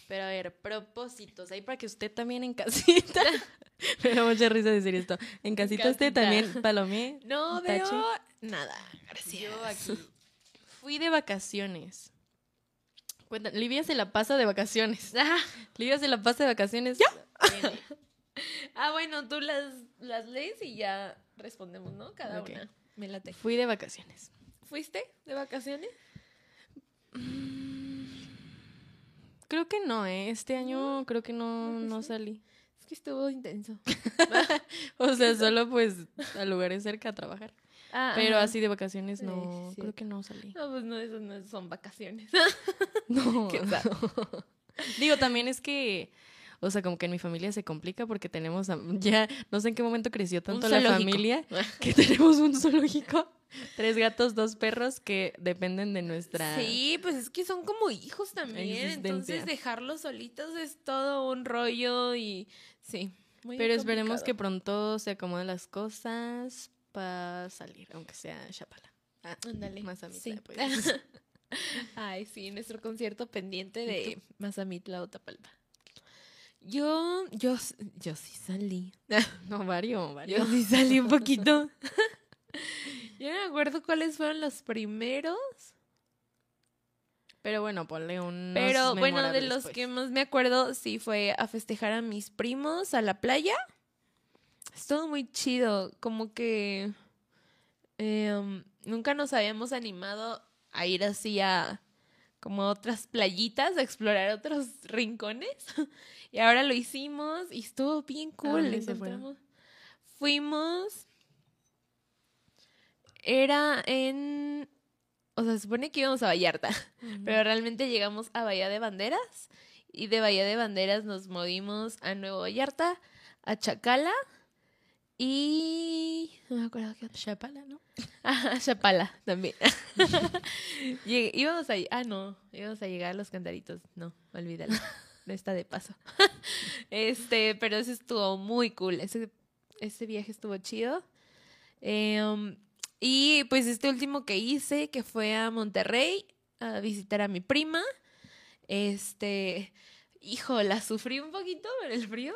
pero a ver, propósitos, ahí para que usted también en casita. *laughs* Me da mucha risa decir esto. En casita, usted también palomé. No veo nada. Gracias. Yo aquí fui de vacaciones. Cuenta, Livia se la pasa de vacaciones. Ah. Livia se la pasa de vacaciones. ¿Ya? ah, bueno, tú las, las lees y ya respondemos, ¿no? Cada una. Me late. Fui de vacaciones. ¿Fuiste de vacaciones? Mm, Creo que no, ¿eh? Este año creo que no, no salí. Es que estuvo intenso. *laughs* o sea, solo pues a lugares cerca a trabajar. Ah, Pero así de vacaciones no, creo que no salí. No, pues no, eso no son vacaciones. *laughs* *laughs* no. Digo, también es que, o sea, como que en mi familia se complica porque tenemos, ya no sé en qué momento creció tanto la familia que tenemos un zoológico. *laughs* Tres gatos, dos perros que dependen de nuestra. Sí, pues es que son como hijos también. Entonces dejarlos solitos es todo un rollo y sí. Pero esperemos que pronto se acomoden las cosas para salir, aunque sea Chapala. Ah, Ándale. Mazamitla, sí. pues. *laughs* Ay, sí, nuestro concierto pendiente de Mazamitla o Tapalpa. Yo, yo, yo sí salí. *laughs* No, vario, vario. Yo sí salí un poquito. Yo no me acuerdo cuáles fueron los primeros. Pero bueno, ponle un. Pero bueno, de los que más me acuerdo, sí fue a festejar a mis primos a la playa. Estuvo muy chido, como que em, nunca nos habíamos animado a ir así a como a otras playitas, a explorar otros rincones. *laughs* Y ahora lo hicimos y estuvo bien cool. encontramos- Fuimos. Era en. O sea, se supone que íbamos a Vallarta. *laughs* Pero realmente llegamos a Bahía de Banderas y de Bahía de Banderas nos movimos a Nuevo Vallarta, a Chacala y... No me acuerdo qué. Chapala, ¿no? *laughs* Ah, Chapala también. *laughs* Íbamos a... Ah, no, íbamos a llegar a los cantaritos. No, olvídalo. No está de paso. este, pero ese estuvo muy cool. Ese, ese viaje estuvo chido. Eh, um, y pues este último que hice, que fue a Monterrey a visitar a mi prima. Este, hijo, la sufrí un poquito por el frío.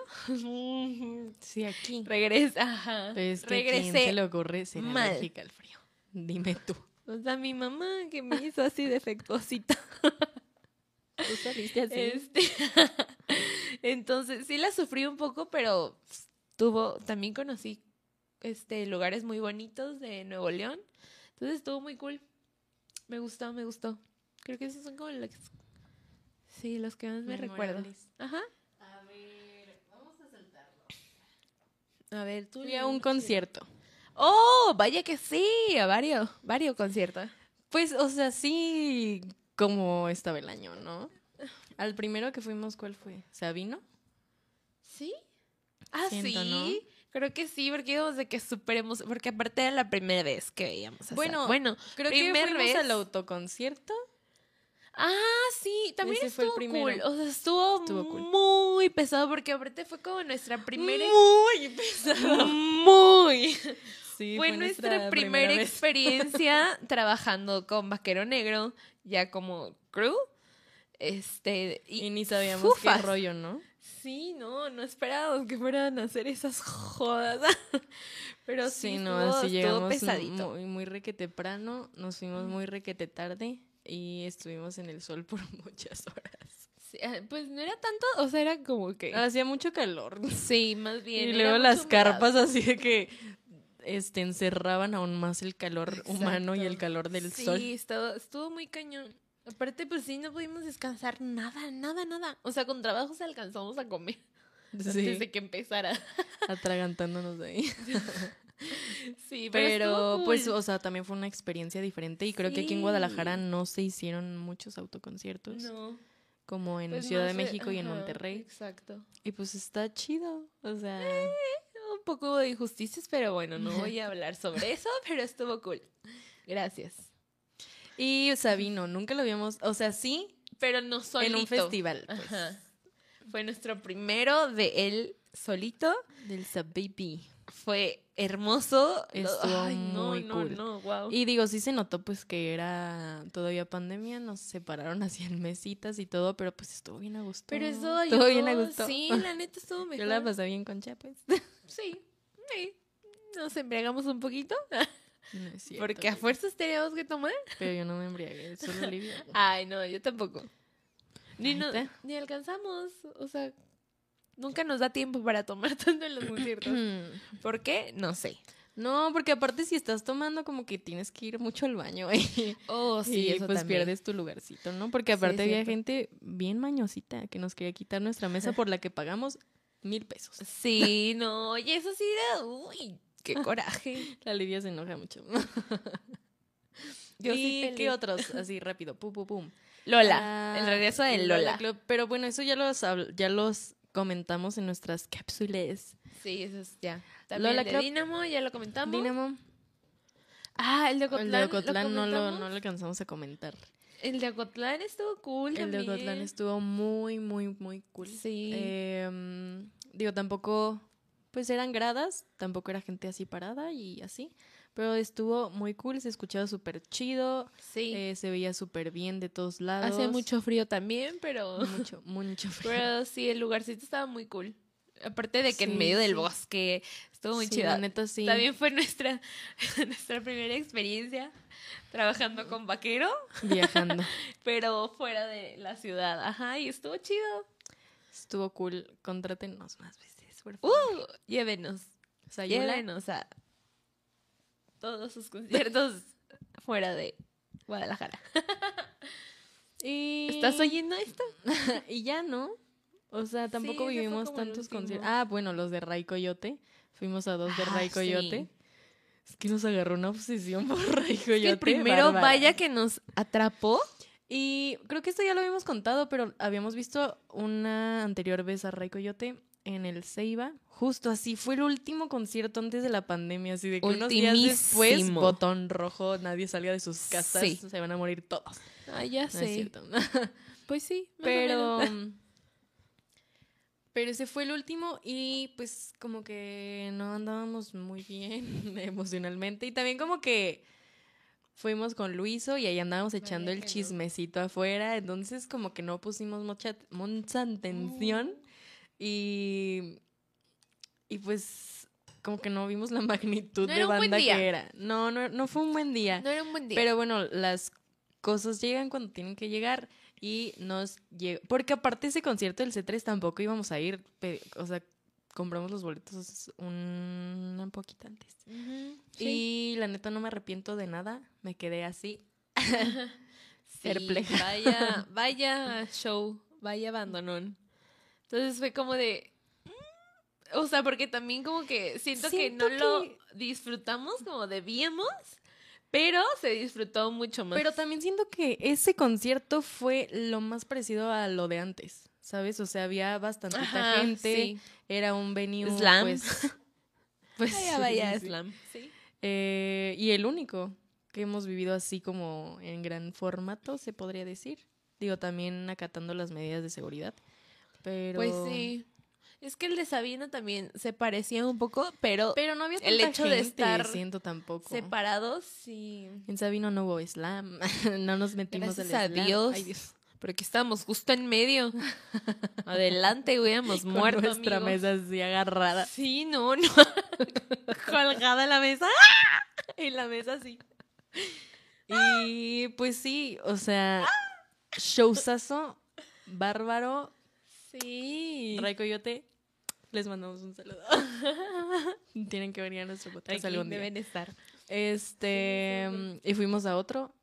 Sí, aquí. Regresa, ajá. Pero es que ¿a quién Regresé. se le ocurre ser mal. alérgica al frío? Dime tú. O sea, mi mamá que me hizo así defectuosita. ¿Tú saliste así? Este, *laughs* entonces, sí la sufrí un poco, pero tuvo, también conocí este lugares muy bonitos de Nuevo León. Entonces estuvo muy cool. Me gustó, me gustó. Creo que esos son como los Sí, los que más me recuerdo. Ajá. A ver, vamos a saltarlo. A ver, tú. Fui a un concierto. Oh, vaya que sí, a varios, varios conciertos. Pues, o sea, sí, como estaba el año, ¿no? Al primero que fuimos, ¿cuál fue? ¿Sabino? ¿Sí? Ah, Siento, sí. ¿no? Creo que sí, porque íbamos de que superemos, porque aparte era la primera vez que veíamos. a Bueno, bueno, Creo que fuimos vez. al autoconcierto. ah, sí, también Ese fue el estuvo cool. O sea, estuvo, Estuvo cool. muy pesado porque aparte fue como nuestra primera Muy pesado. muy Sí, fue nuestra, primera experiencia *laughs* trabajando con Vaquero Negro, ya como crew. Este, y, Y ni sabíamos Fufas. qué rollo, ¿no? Sí, no, no esperábamos que fueran a hacer esas jodas. *laughs* Pero sí, Sí, no, así llegamos pesadito. muy, muy requete temprano, nos fuimos muy requete tarde y estuvimos en el sol por *laughs* muchas horas. Sí, ah, pues no era tanto, o sea, era como que... Hacía mucho calor. sí, más bien. Y luego las humedad. carpas así de que este, encerraban aún más el calor humano y el calor del sí, sol. estuvo, estuvo muy cañón. Aparte, pues sí, no pudimos descansar nada, nada, nada. O sea, con trabajos alcanzamos a comer *laughs* antes Sí, de que empezara. *laughs* atragantándonos de ahí. *laughs* Sí, Pero, estuvo pues, cool. o sea, también fue una experiencia diferente y creo que aquí en. Guadalajara no se hicieron muchos autoconciertos No, como en pues Ciudad no de México y en ajá, Monterrey. Exacto. Y pues está chido, o sea... Un poco de injusticias, pero bueno, no voy a hablar sobre eso, pero estuvo cool. Gracias. Y Sabino, nunca lo habíamos, o sea, sí, Pero no solito. en un festival, pues, Ajá. Fue nuestro primero de él solito. del Baby. Fue hermoso. Estuvo Ay, no, muy no, cool. no, wow. Y digo, sí se notó pues que era todavía pandemia, nos separaron así en mesitas y todo, pero pues estuvo bien a gusto. pero eso Estuvo bien a ayudó. gusto. Sí, la neta estuvo mejor. *laughs* Yo la pasé bien con Chiapas. Sí, sí. Nos embriagamos un poquito. *laughs* No es cierto, Porque a fuerzas teníamos que tomar. Pero yo no me embriagué, solo Olivia. *laughs* Ay, no, yo tampoco. Ni, no- ni alcanzamos. O sea, nunca nos da tiempo para tomar *laughs* tanto en los conciertos. *clears throat* ¿Por qué? No sé. No, porque aparte si estás tomando como que tienes que ir mucho al baño *laughs* y, Oh, y, pues pierdes tu lugarcito, ¿no? Porque Sí, aparte había gente bien mañosita que nos quería quitar nuestra mesa por la que pagamos mil pesos. Sí, no, y eso sí era. Uy, qué coraje. *laughs* La Lidia se enoja mucho. *laughs* Yo ¿Y sí qué otros? Así rápido, pum, pum, pum. Lola. Ah, el regreso de Lola. Pero bueno, eso ya los, ya los comentamos en nuestras cápsulas. Sí, eso es ya. También Lola el de. Dinamo, ya lo comentamos. Dinamo. Ah, el de Ocotlán. El de Ocotlán no, lo, no lo alcanzamos a comentar. El de Ocotlán estuvo cool El de. Ocotlán estuvo muy, muy, muy cool. Sí. Eh, mm, digo, tampoco, pues eran gradas, tampoco era gente así parada y así. Pero estuvo muy cool, se escuchaba súper chido, Sí. eh, se veía súper bien de todos lados. Hace mucho frío también, pero... *laughs* Mucho, mucho frío. Pero sí, el lugarcito estaba muy cool. Aparte de que en Sí, medio del sí. bosque estuvo muy chido. la neta sí. También fue nuestra, *laughs* nuestra primera experiencia trabajando con vaquero, Viajando. *laughs* pero fuera de la ciudad. Ajá, y estuvo chido. Estuvo cool. Contrátenos más veces, por favor. Uh, llévenos, Sayula, llévenos a todos sus conciertos *laughs* fuera de Guadalajara. *laughs* Y... ¿Estás oyendo esto? *laughs* y ya, ¿no? O sea, tampoco vivimos tantos conciertos. Ah, bueno, los de Ray Coyote. Fuimos a dos de Ah, Ray sí. Coyote. Es que nos agarró una obsesión por Ray Es Coyote. que el primero, bárbara. vaya que nos atrapó. Y creo que esto ya lo habíamos contado, pero habíamos visto una anterior vez a Ray Coyote en el Ceiba. Justo así, fue el último concierto antes de la pandemia, así de que unos días después, botón rojo, nadie salía de sus casas, Sí. se van a morir todos. Ah, ya No es cierto. *laughs* Pues sí, *laughs* pero pero ese fue el último y pues como que no andábamos muy bien *laughs* emocionalmente y también como que fuimos con Luiso y ahí andábamos echando el chismecito afuera, entonces como que no pusimos mucha mucha atención y y pues como que no vimos la *laughs* magnitud No de banda que era. No, no, no fue un buen día. No era un buen día. Pero bueno, las cosas llegan cuando tienen que llegar y nos llegó. Porque aparte ese concierto del C3 tampoco íbamos a ir. O sea, compramos los boletos un, un poquito antes. Y la neta no me arrepiento de nada. Me quedé así. *laughs* Sí, perpleja. Vaya, *laughs* vaya show, vaya abandonón. Entonces fue como de. mm, O sea, porque también como que siento, Siento que no lo disfrutamos como debíamos, pero se disfrutó mucho más. Pero también siento que ese concierto fue lo más parecido a lo de antes. ¿Sabes? O sea, había bastante Ajá, gente. sí. Era un venue. Slam. Pues, *laughs* pues, Vaya, vaya, sí. slam. Sí. Eh, y el único que hemos vivido así como en gran formato, se podría decir. Digo, también acatando las medidas de seguridad. Pero. Pues sí. Es que el de Sabina también se parecía un poco, pero, Pero no había El hecho de estar siento tampoco. separados sí. En Sabino no hubo slam. *laughs* no nos metimos Gracias al a slam. Dios. Ay, Dios. Pero aquí estábamos justo en medio. *laughs* Adelante, hubiéramos muerto. nuestra amigos. mesa así agarrada. Sí, no, no. *laughs* Colgada en la mesa. En la mesa así. Y pues sí, o sea, showzazo, bárbaro, Sí. Ray Coyote, les mandamos un saludo. *laughs* Tienen que venir a nuestro podcast Aquí algún día. deben estar. Este, Sí, sí, y fuimos a otro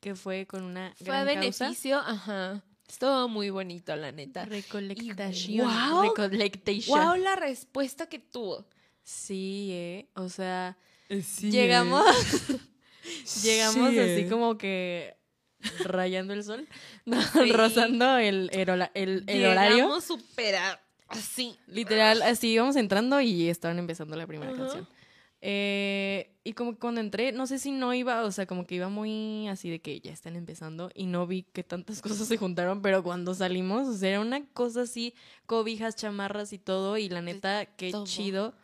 que fue con una Fue a beneficio, ajá. Estuvo muy bonito, la neta. causa. Recolectación. Guau, *laughs* Recolectation. Wow, la respuesta que tuvo. Sí, eh, o sea, Sí, llegamos, *laughs* llegamos Sí, así eh. como que rayando el sol, *laughs* no, Sí. rozando el, el, el- el horario. A- así. Literal, así íbamos entrando y estaban empezando la primera canción. Eh, y como que cuando entré, no sé si no iba, o sea, como que iba muy así de que ya están empezando y no vi que tantas *laughs* cosas se juntaron, pero cuando salimos, o sea, era una cosa así, cobijas, chamarras y todo, y la neta, qué todo. chido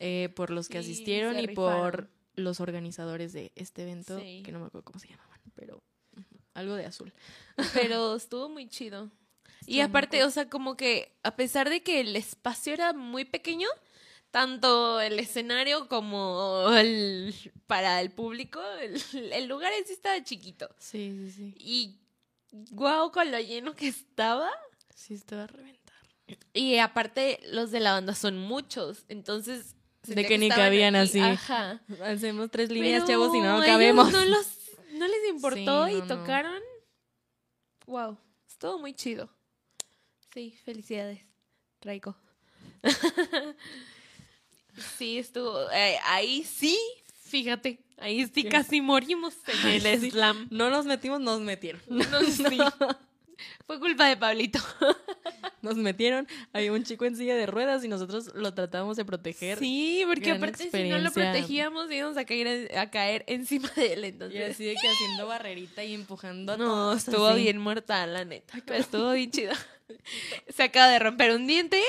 eh, por los que Sí, se y por los organizadores de este evento, Sí. que no me acuerdo cómo se llamaban, pero algo de azul. *laughs* Pero estuvo muy chido. Y aparte, o sea, como que a pesar de que el espacio era muy pequeño, tanto el escenario como el para el público, el, el lugar en sí estaba chiquito. Sí, sí, sí. Y guau, con lo lleno que estaba. Sí, estaba a reventar. Y aparte, los de la banda son muchos. Entonces. De sentía que ni cabían aquí. así. Ajá. Hacemos tres líneas, Pero chavos, y no cabemos. No, los, *laughs* no les importó Sí, y no. tocaron. Wow, estuvo muy chido. Sí, felicidades, Raiko. *laughs* sí, estuvo. eh, ahí sí, fíjate, ahí sí casi morimos en Ay, el sí. slam. No nos metimos, nos metieron. No, *laughs* sí. Fue culpa de Pablito. *laughs* Nos metieron. Había un chico en silla de ruedas y nosotros lo tratábamos de proteger. Sí, porque gran aparte si no lo protegíamos íbamos a caer, a caer encima de él. Y Entonces, así de que haciendo barrerita y empujando a No, estuvo así. bien muerta, la neta. Pero estuvo bien chido. Se acaba de romper un diente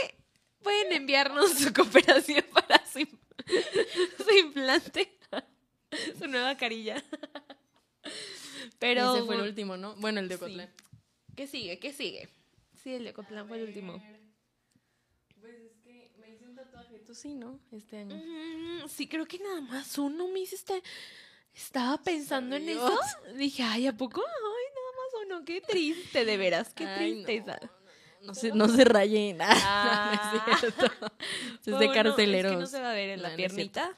pueden enviarnos su cooperación *laughs* para su, im- su implante, su nueva carilla. Pero, Ese fue el último, ¿no? Bueno, el de Sí. Ocotlán. ¿qué sigue? ¿Qué sigue? Sí, el de Cotlán fue el último. Pues es que me hice un tatuaje. Tú sí, ¿no? Este año. Mm, sí, creo que nada más uno me hiciste. Estaba pensando en eso. Dije, ay, ¿a poco? Ay, nada más uno. Qué triste, de veras. Qué Ay, no, tristeza. No se, no se rayen. Ah. *laughs* no es cierto. *laughs* Es de carceleros. Es que no se va a ver en No, la no piernita.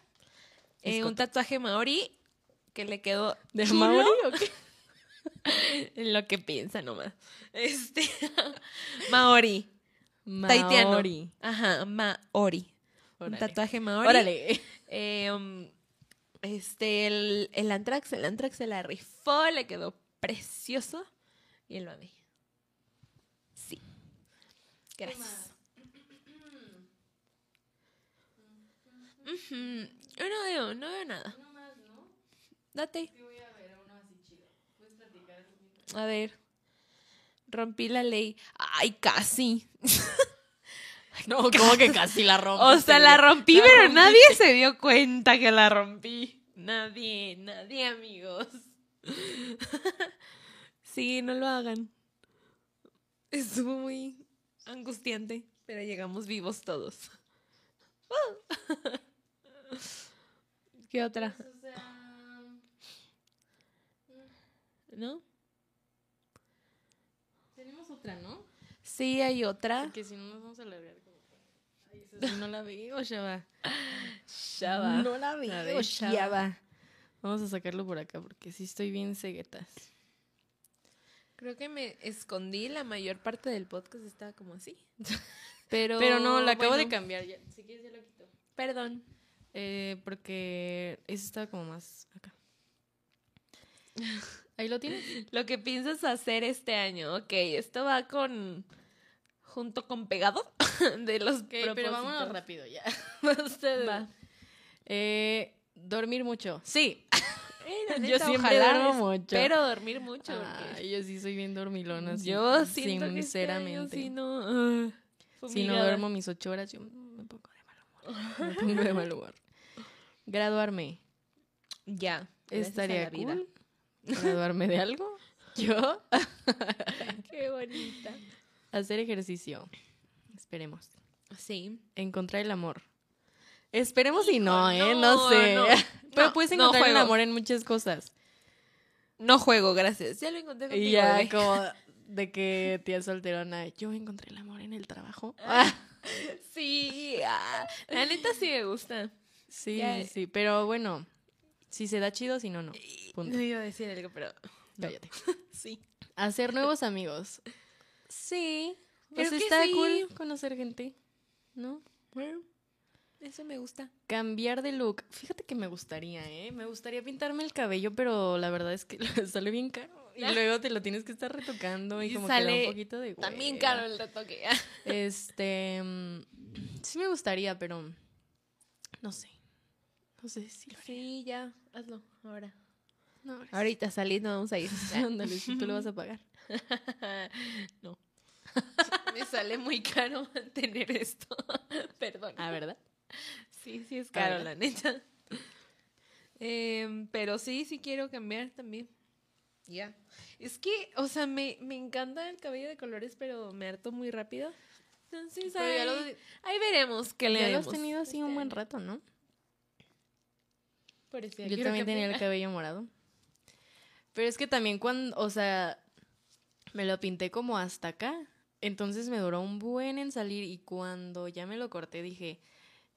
Eh, Es un tatuaje maori que le quedó ¿De chulo. Mauri o qué? *laughs* *laughs* Lo que piensa nomás. Este. *laughs* maori. Taitiano. Maori. Ajá, maori. Un tatuaje maori. Órale. Eh, um, este, el, el Antrax, el Antrax se la rifó, le quedó precioso. Y lo amé. Sí. Gracias. Ujú. Yo no veo, no veo nada. Date. A ver. Rompí la ley. Ay, casi. *laughs* No, como que casi la rompo. O sea, la rompí, pero nadie se dio cuenta que la rompí. Nadie, nadie, amigos. *laughs* Sí, no lo hagan. Estuvo muy angustiante, pero llegamos vivos todos. *laughs* ¿Qué otra? ¿No? Otra, ¿no? Sí, hay otra. Porque si no nos vamos a alargar. como que- Ay, esa sí no la veo, Shaba. Chava. No la veo, A ver, Shaba. Vamos a sacarlo por acá porque sí estoy bien ceguetas. Creo que me escondí la mayor parte del podcast estaba como así. *laughs* Pero, Pero no, la acabo de cambiar. Ya. Si quieres, ya lo quito. Perdón. Eh, porque ese estaba como más acá. *laughs* Ahí lo tienes. Lo que piensas hacer este año, ok, esto va con junto con pegado *laughs* de los Ok, pero vámonos rápido ya. *laughs* Ustedes. Va. Eh, dormir mucho. Sí. *laughs* Eh, Yo siempre duermo mucho. Pero dormir mucho. Ay, yo sí soy bien dormilona. sí, yo que este año sinceramente. sí no, ah, Si no duermo mis ocho horas, yo me pongo de mal humor. Me pongo de mal humor. Graduarme. Ya. Estaría la vida. Graduarme de algo. Yo. *laughs* Qué bonita. Hacer ejercicio. Esperemos. Sí. Encontrar el amor. Esperemos y no, ¿eh? No, no, sé. no. *laughs* Pero puedes encontrar el amor en muchas cosas. No juego, gracias. Ya lo encontré contigo. Y ya, como *laughs* de que tía solterona, yo encontré el amor en el trabajo. Sí. ah, la neta sí me gusta. sí, sí. Pero bueno, si se da chido, si no, no. Punto. No iba a decir algo, pero Cállate. *laughs* sí. Hacer nuevos amigos. Sí. Pues Creo que está sí. cool conocer gente, ¿no? Bueno, eso me gusta. Cambiar de look. Fíjate que me gustaría, ¿eh? Me gustaría pintarme el cabello, pero la verdad es que *laughs* sale bien caro. Y luego te lo tienes que estar retocando y, Y como que da sale un poquito de También hueva. caro el retoque. Este. mm, Sí me gustaría, pero. No sé. Sí, ya, hazlo ahora. No. Ahorita saliendo vamos a ir. *laughs* Ándale, si tú lo vas a pagar. *laughs* no. *laughs* Me sale muy caro mantener esto. Perdón. Ah, ¿verdad? Sí, sí es Ah, caro, la neta. Em, pero sí, sí quiero cambiar también. Ya. Es que, o sea, me, me encanta el cabello de colores, pero me harto muy rápido. Entonces, ahí, ya lo- ahí veremos qué le Ya lo has tenido así un este buen año. rato, ¿no? Yo también tenía el cabello morado. Pero es que también cuando, o sea, me lo pinté como hasta acá. Entonces me duró un buen en salir y cuando ya me lo corté dije,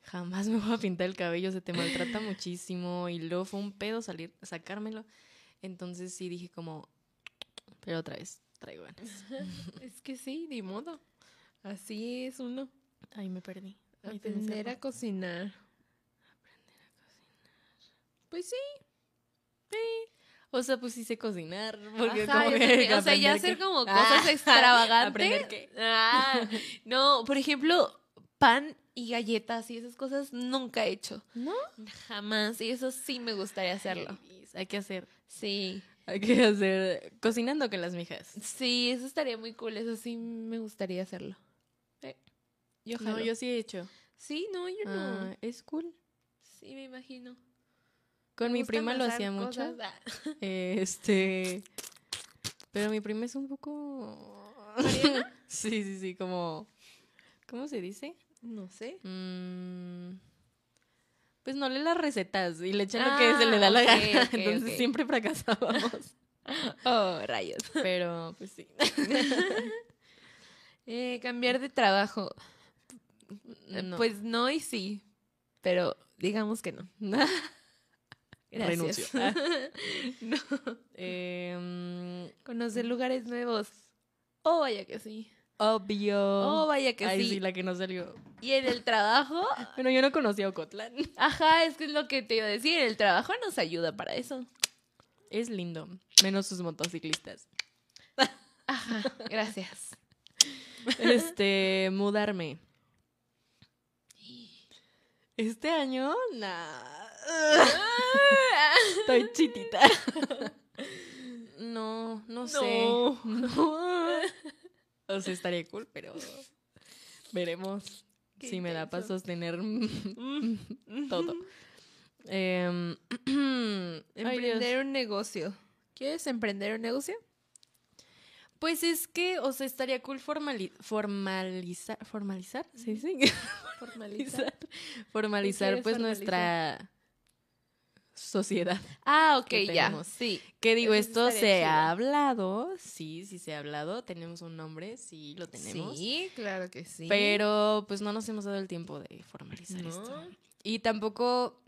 jamás me voy a pintar el cabello, se te maltrata muchísimo y luego fue un pedo salir, sacármelo. Entonces sí dije como, pero otra vez traigo ganas. *laughs* Es que sí, ni modo. Así es uno. Ay, me perdí. Ahí Aprender a cocinar. Pues sí. O sea, pues sí sé cocinar. Porque Ajá, como que o sea, ya hacer como Ah, cosas *laughs* extravagantes. ¿Aprender qué? Ah, no, por ejemplo, pan y galletas y esas cosas nunca he hecho. ¿No? Jamás. Y eso sí me gustaría hacerlo. Ay, Hay que hacer, Sí. hay que hacer cocinando con las mijas. Sí, eso estaría muy cool. Eso sí me gustaría hacerlo. Eh, Yo No, jalo. yo sí he hecho. Sí, no, yo no. Ah, es cool. Sí, me imagino. Con mi prima lo hacía mucho. Ah. *laughs* Este. Pero mi prima es un poco. *laughs* Sí, sí, sí, como. ¿Cómo se dice? No sé. Mm, Pues no lee las recetas y le echa lo que se le Ah, da la gana. *laughs* Entonces siempre fracasábamos. Oh, rayos. Pero, pues sí. Eh, cambiar de trabajo. No. Pues no y sí. Pero digamos que no. Gracias. Renuncio. Ah. *laughs* Em, Conocer lugares nuevos. Oh, vaya que sí. obvio. Oh, vaya que Ay, sí. sí, la que no salió. Y en el trabajo, *laughs* Bueno, yo no conocía Ocotlán. ajá, es que es lo que te iba a decir. El trabajo nos ayuda para eso. Es lindo. Menos sus motociclistas. *laughs* Ajá, gracias. Este, mudarme. Este año, nah. Estoy *laughs* chitita. No, no sé. No. No. O sea, estaría cool, pero veremos Qué si me da para sostener *laughs* todo. Em, *clears throat* ay. Emprender un negocio. ¿Quieres emprender un negocio? Pues es que, o sea, estaría cool formali- formalizar, formalizar, ¿sí? sí? Formalizar. *laughs* formalizar pues formalizar? nuestra sociedad. *laughs* Ah, ok, ya. Sí. Que digo, Eso esto se chido. ha hablado, sí, sí se ha hablado, tenemos un nombre, sí, lo tenemos. Sí, claro que sí. Pero pues no nos hemos dado el tiempo de formalizar No. esto. Y tampoco,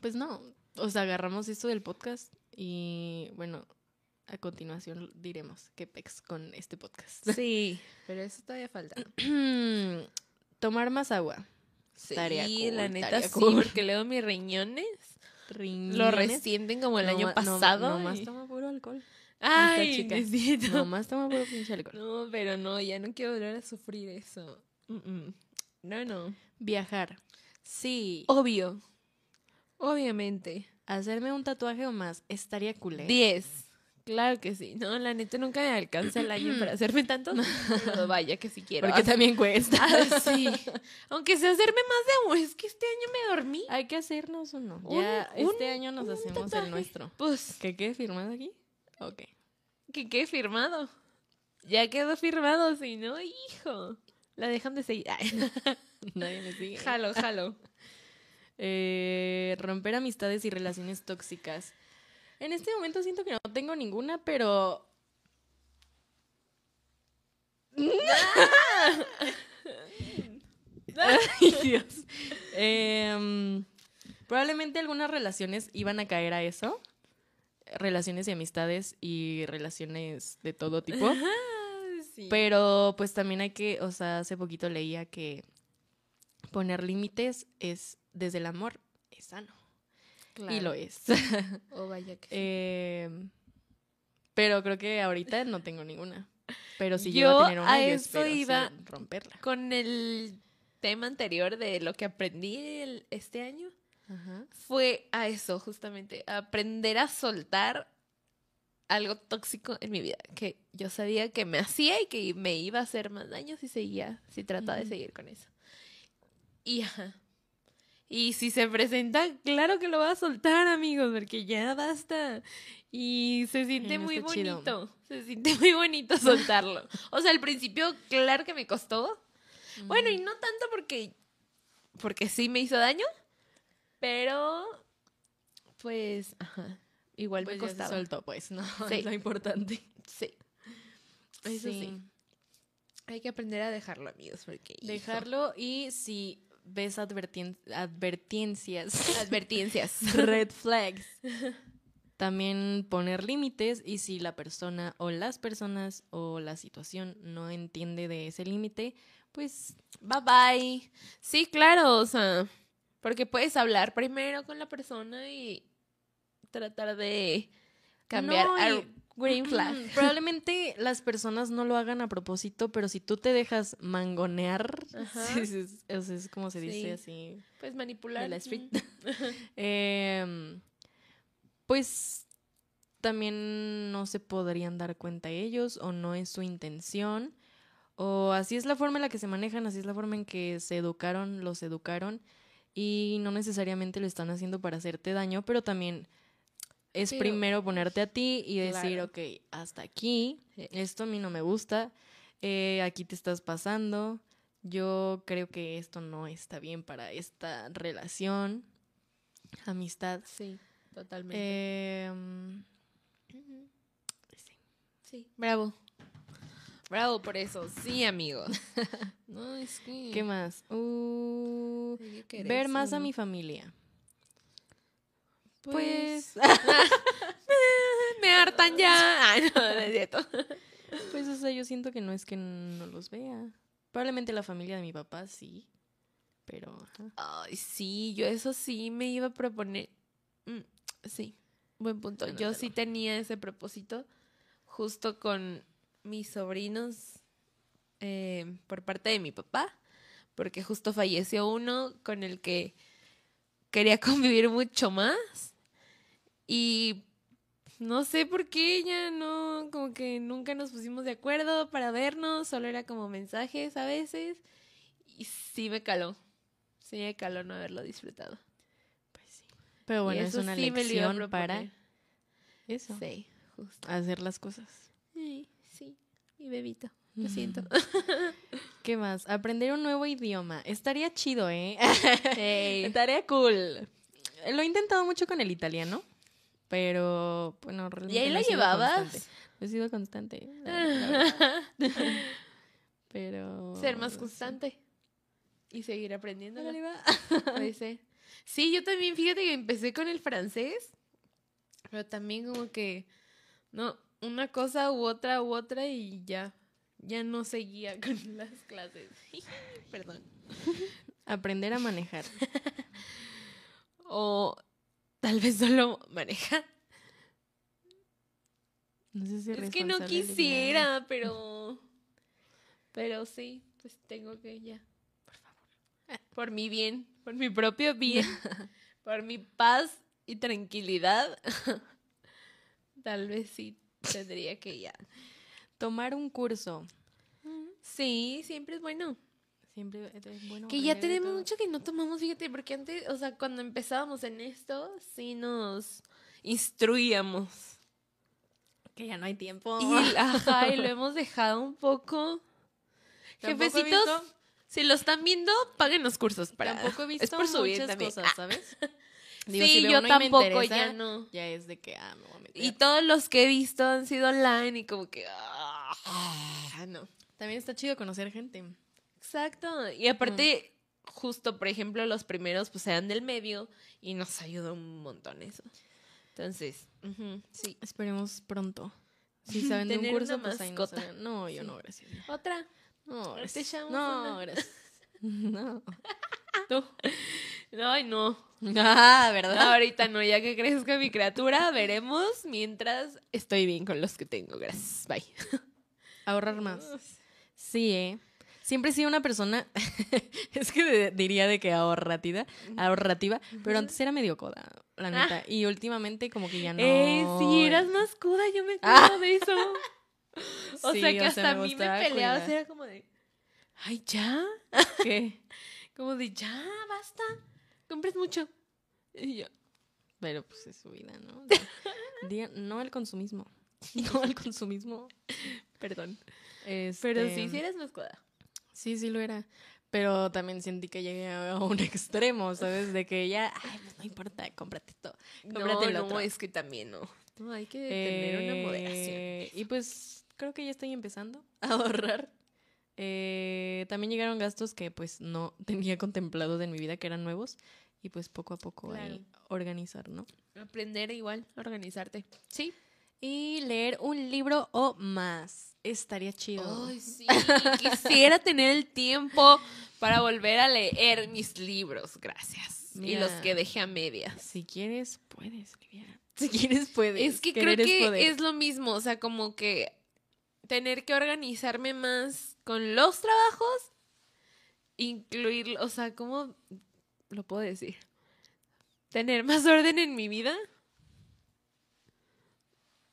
pues no, o sea, agarramos esto del podcast y bueno, a continuación diremos qué pex con este podcast. Sí, *laughs* pero eso todavía falta. *clears throat* Tomar más agua. Sí, cool, la neta estaría sí, cool. porque luego mis riñones lo resienten como el No año ma- no- pasado. nomás toma puro alcohol. Ay, chica. necesito. Nomás toma puro pinche alcohol. No, pero no, ya no quiero volver a sufrir eso. No, no. Viajar. Sí. Obvio. Obviamente. Hacerme un tatuaje o más. Estaría cool. ¿eh? 10. Claro que sí. No, la neta nunca me alcanza el año para *clears throat* hacerme tantos. Pero vaya que sí quiero. Porque también cuesta. *laughs* ah, sí. Aunque sea hacerme más de uno. Es que este año me dormí. Hay que hacernos uno. Un- Ya un- este año nos hacemos tatuaje. el nuestro. Pues, ¿Qué quede firmado aquí? Ok. que quede firmado. Ya quedó firmado, si no, hijo. La dejan de seguir. *laughs* Nadie me sigue. jalo, jalo. *laughs* Eh, romper amistades y relaciones tóxicas. En este momento siento que no tengo ninguna, pero. Ay, Dios. Em, probablemente algunas relaciones iban a caer a eso. Relaciones y amistades y relaciones de todo tipo. Sí. Pero pues también hay que, o sea, hace poquito leía que poner límites es desde el amor es sano. Y lo es. *laughs* Oh, vaya que sí. Eh, pero creo que ahorita no tengo ninguna. Pero si Yo yo a tener una, a yo eso espero iba romperla. Con el tema anterior de lo que aprendí el- este año, Ajá. fue a eso, justamente, a aprender a soltar algo tóxico en mi vida, que yo sabía que me hacía y que me iba a hacer más daño si seguía, si trataba de seguir con eso. Y ajá. Y si se presenta, claro que lo va a soltar, amigos, porque ya basta. Y se siente no muy chido. bonito. Se siente muy bonito soltarlo. *laughs* O sea, al principio, claro que me costó. Bueno, y no tanto porque. Porque sí me hizo daño. Pero. Pues. Ajá. Igual Pues me ya se costaba. soltó, pues, ¿no? *laughs* Sí. Es lo importante. Sí. Eso sí. Hay que aprender a dejarlo, amigos, porque. hijo. Dejarlo y si ves advertien- advertencias, *laughs* Advertencias. red flags, *laughs* también poner límites y si la persona o las personas o la situación no entiende de ese límite, pues Bye bye. Sí, claro, o sea. Porque puedes hablar primero con la persona y tratar de cambiar No, y- green flag. Mm, *laughs* Probablemente las personas no lo hagan a propósito, pero si tú te dejas mangonear, *laughs* es, es- es como se dice Sí. así, Pues manipular. de la street. Mm. *laughs* Em, pues también no se podrían dar cuenta ellos o no es su intención O así es la forma en la que se manejan, así es la forma en que se educaron, los educaron. Y no necesariamente lo están haciendo para hacerte daño, pero también es Pero- primero ponerte a ti y decir, Claro. ok, hasta aquí, Sí. esto a mí no me gusta, eh, aquí te estás pasando, yo creo que esto no está bien para esta relación, amistad. Sí, totalmente. Eh, sí. Sí, bravo. Bravo por eso. Sí, amigos. *laughs* no, es que... ¿Qué más? Uh, ver más a mi familia. Pues... Pues, *laughs* *laughs* me hartan ya. Ay, no, no es cierto. *laughs* pues, o sea, yo siento que no es que no los vea. Probablemente la familia de mi papá sí, pero ajá. Ay, sí, yo eso sí me iba a proponer. Mm, sí, buen punto. Yo sí tenía ese propósito justo con mis sobrinos eh, por parte de mi papá, porque justo falleció uno con el que quería convivir mucho más y no sé por qué ya no, como que nunca nos pusimos de acuerdo para vernos, solo era como mensajes a veces y sí me caló. Sí me caló no haberlo disfrutado. Pues sí. Pero bueno, es una sí lección para eso, Sí, justo. hacer las cosas. Sí, sí, mi bebito. Lo siento. *laughs* ¿Qué más? Aprender un nuevo idioma. Estaría chido, ¿eh? Ey. *laughs* Estaría cool. Lo he intentado mucho con el italiano, pero bueno, ¿Y realmente ahí no la llevabas? constante. No he sido constante. pero *laughs* Ser más constante. Y seguir aprendiendo. *laughs* Sí, yo también, fíjate que empecé con el francés, pero también como que, no, una cosa u otra u otra y ya, ya no seguía *laughs* con las clases. Perdón. Aprender a manejar. O tal vez solo manejar. No sé si Es que no quisiera, pero, pero sí, pues tengo que ya, por favor, por mi bien, por mi propio bien, *laughs* por mi paz y tranquilidad, *laughs* tal vez sí tendría que ya. Tomar un curso. Sí, siempre es bueno. Siempre es bueno. Que ya tenemos mucho que no tomamos, fíjate, porque antes, o sea, cuando empezábamos en esto, sí nos instruíamos. Que ya no hay tiempo. Y, ajá, y lo hemos dejado un poco. *laughs* Jefecitos, si lo están viendo, paguen los cursos para. Tampoco he *laughs* visto es por su bien muchas también. cosas, ¿sabes? *laughs* sí, veo yo tampoco, interesa, ya no. Ya es de que, ah, me voy a meter. Y todos los que he visto han sido online y como que. ah, no. También está chido conocer gente. Exacto. Y aparte, justo, por ejemplo, los primeros pues eran del medio y nos ayudó un montón eso. Entonces, sí. Esperemos pronto. Si *laughs* saben de un curso, pues ahí nos No, yo Sí. no, gracias. Otra. No, Te gracias. echamos No, gracias. *laughs* No. *laughs* Tú. Ay, no. Ah, ¿verdad? Ahorita no, ya que crezca mi criatura, veremos mientras estoy bien con los que tengo. Gracias. Bye. Ahorrar más. Sí, ¿eh? Siempre he sido una persona, *laughs* es que de- diría de que ahorrativa, ahorrativa, pero antes era medio coda, la neta. Y últimamente como que ya no. Eh, sí, eras más cuda, yo me Ah. acuerdo de eso. *laughs* O Sí, sea, que o hasta sea, a mí me cuidar. era como de, ay, ya, *laughs* ¿Qué? como de, ya, basta, compres mucho. Y yo, Pero pues es su vida, ¿no? Diga- no al consumismo. No al consumismo. perdón. Pero Este, sí, sí eres más cuda. Sí, sí lo era. Pero también sentí que llegué a un *laughs* extremo, ¿sabes? De que ya, ay, pues no importa, cómprate todo. Cómprate No, el no, otro. es que también no. No, hay que tener una moderación. Eh, Y pues creo que ya estoy empezando *laughs* a ahorrar. Eh, también llegaron gastos que pues no *laughs* tenía contemplados en mi vida, que eran nuevos. Y pues poco a poco ahí organizar, ¿no? Aprender igual, organizarte. Sí. Y leer un libro o más. Estaría chido. Ay, sí. *laughs* Quisiera tener el tiempo para volver a leer mis libros, gracias. Y los que dejé a medias. Si quieres, puedes, Liviana. *laughs* Si quieres, puedes. Es que creo Querer es que poder. es lo mismo, o sea, como que tener que organizarme más con los trabajos, incluir, o sea, ¿cómo lo puedo decir? Tener más orden en mi vida,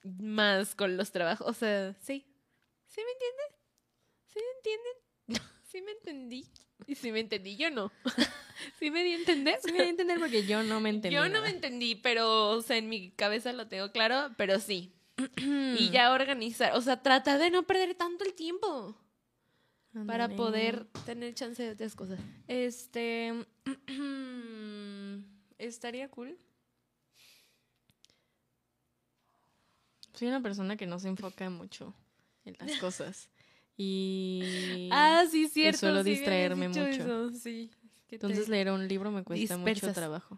más con los trabajos, o sea, sí, ¿sí me entiendes? ¿Sí me entienden? *laughs* ¿Sí me entendí? Y si me entendí, yo no. *laughs* ¿Sí me di a entender? Sí me di a entender porque yo no me entendí. Yo no nada. me entendí, pero, o sea, en mi cabeza lo tengo claro, pero sí. *clears throat* y ya organizar, o sea, tratar de no perder tanto el tiempo para poder tener chance de otras cosas. Este. *clears throat* estaría cool. Soy una persona que no se enfoca mucho en las cosas. Y. *laughs* Ah, sí, cierto. suelo sí distraerme mucho. eso, sí. Entonces leer un libro me cuesta mucho trabajo.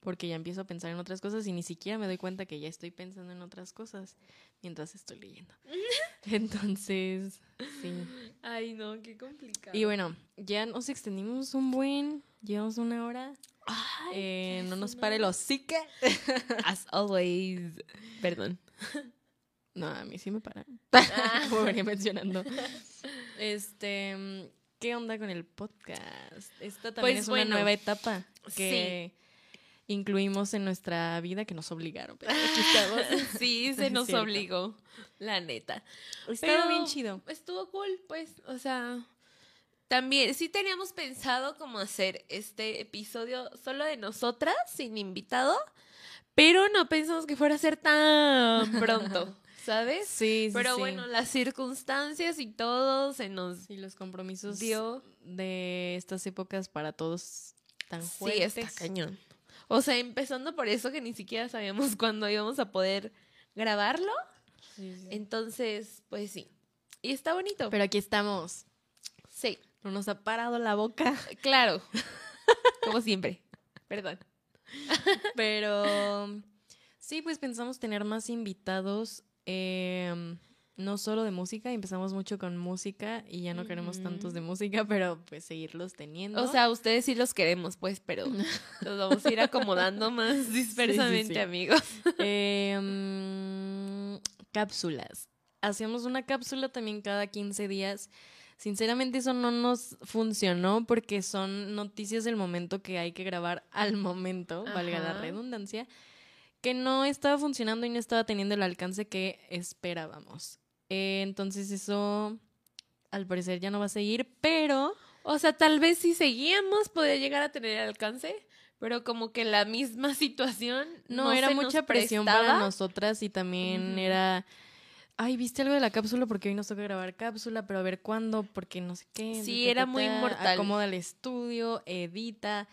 Porque ya empiezo a pensar en otras cosas y ni siquiera me doy cuenta que ya estoy pensando en otras cosas mientras estoy leyendo. *laughs* Entonces, sí. Ay, no, qué complicado. Y bueno, ya nos extendimos un buen, llevamos una hora. Ay, Eh, no nos pare los *laughs* psique. As always. Perdón. No, a mí sí me para. Ah. *laughs* Como venía mencionando. Este, ¿qué onda con el podcast? Esta también Pues es bueno, una nueva etapa que incluimos en nuestra vida que nos obligaron. pero aquí estamos. *laughs* Sí, se nos obligó, la neta. Estaba Pero bien chido. Estuvo cool, pues, o sea, también sí teníamos pensado como hacer este episodio solo de nosotras, sin invitado, pero no pensamos que fuera a ser tan pronto, *laughs* ¿sabes? Sí, sí, Pero sí. bueno, las circunstancias y todo se nos Sí, los compromisos dio. de estas épocas para todos tan Sí, fuertes. está cañón. O sea, empezando por eso que ni siquiera sabíamos *laughs* cuándo íbamos a poder grabarlo. Sí, sí. Entonces, pues sí. Y está bonito. Pero aquí estamos. sí, No nos ha parado la boca. *laughs* claro. *laughs* Como siempre. Perdón. Pero sí, pues pensamos tener más invitados. eh, no solo de música, empezamos mucho con música y ya no queremos tantos de música, pero pues seguirlos teniendo. O sea, ustedes sí los queremos, pues, pero *laughs* los vamos a ir acomodando más dispersamente, sí. amigos. *laughs* Eh, mm, cápsulas. Hacíamos una cápsula también cada 15 días. Sinceramente eso no nos funcionó porque son noticias del momento que hay que grabar al momento, valga la redundancia, que no estaba funcionando y no estaba teniendo el alcance que esperábamos. Eh, entonces eso al parecer ya no va a seguir, pero O sea, tal vez si seguíamos podría llegar a tener alcance, pero como que la misma *laughs* situación no, no, era mucha presión para nosotras y también era, ay, ¿viste algo de la cápsula? Porque hoy nos toca grabar cápsula, pero a ver cuándo, porque no sé qué. Sí, ta, era ta, muy ta, mortal. Acomoda el estudio, edita.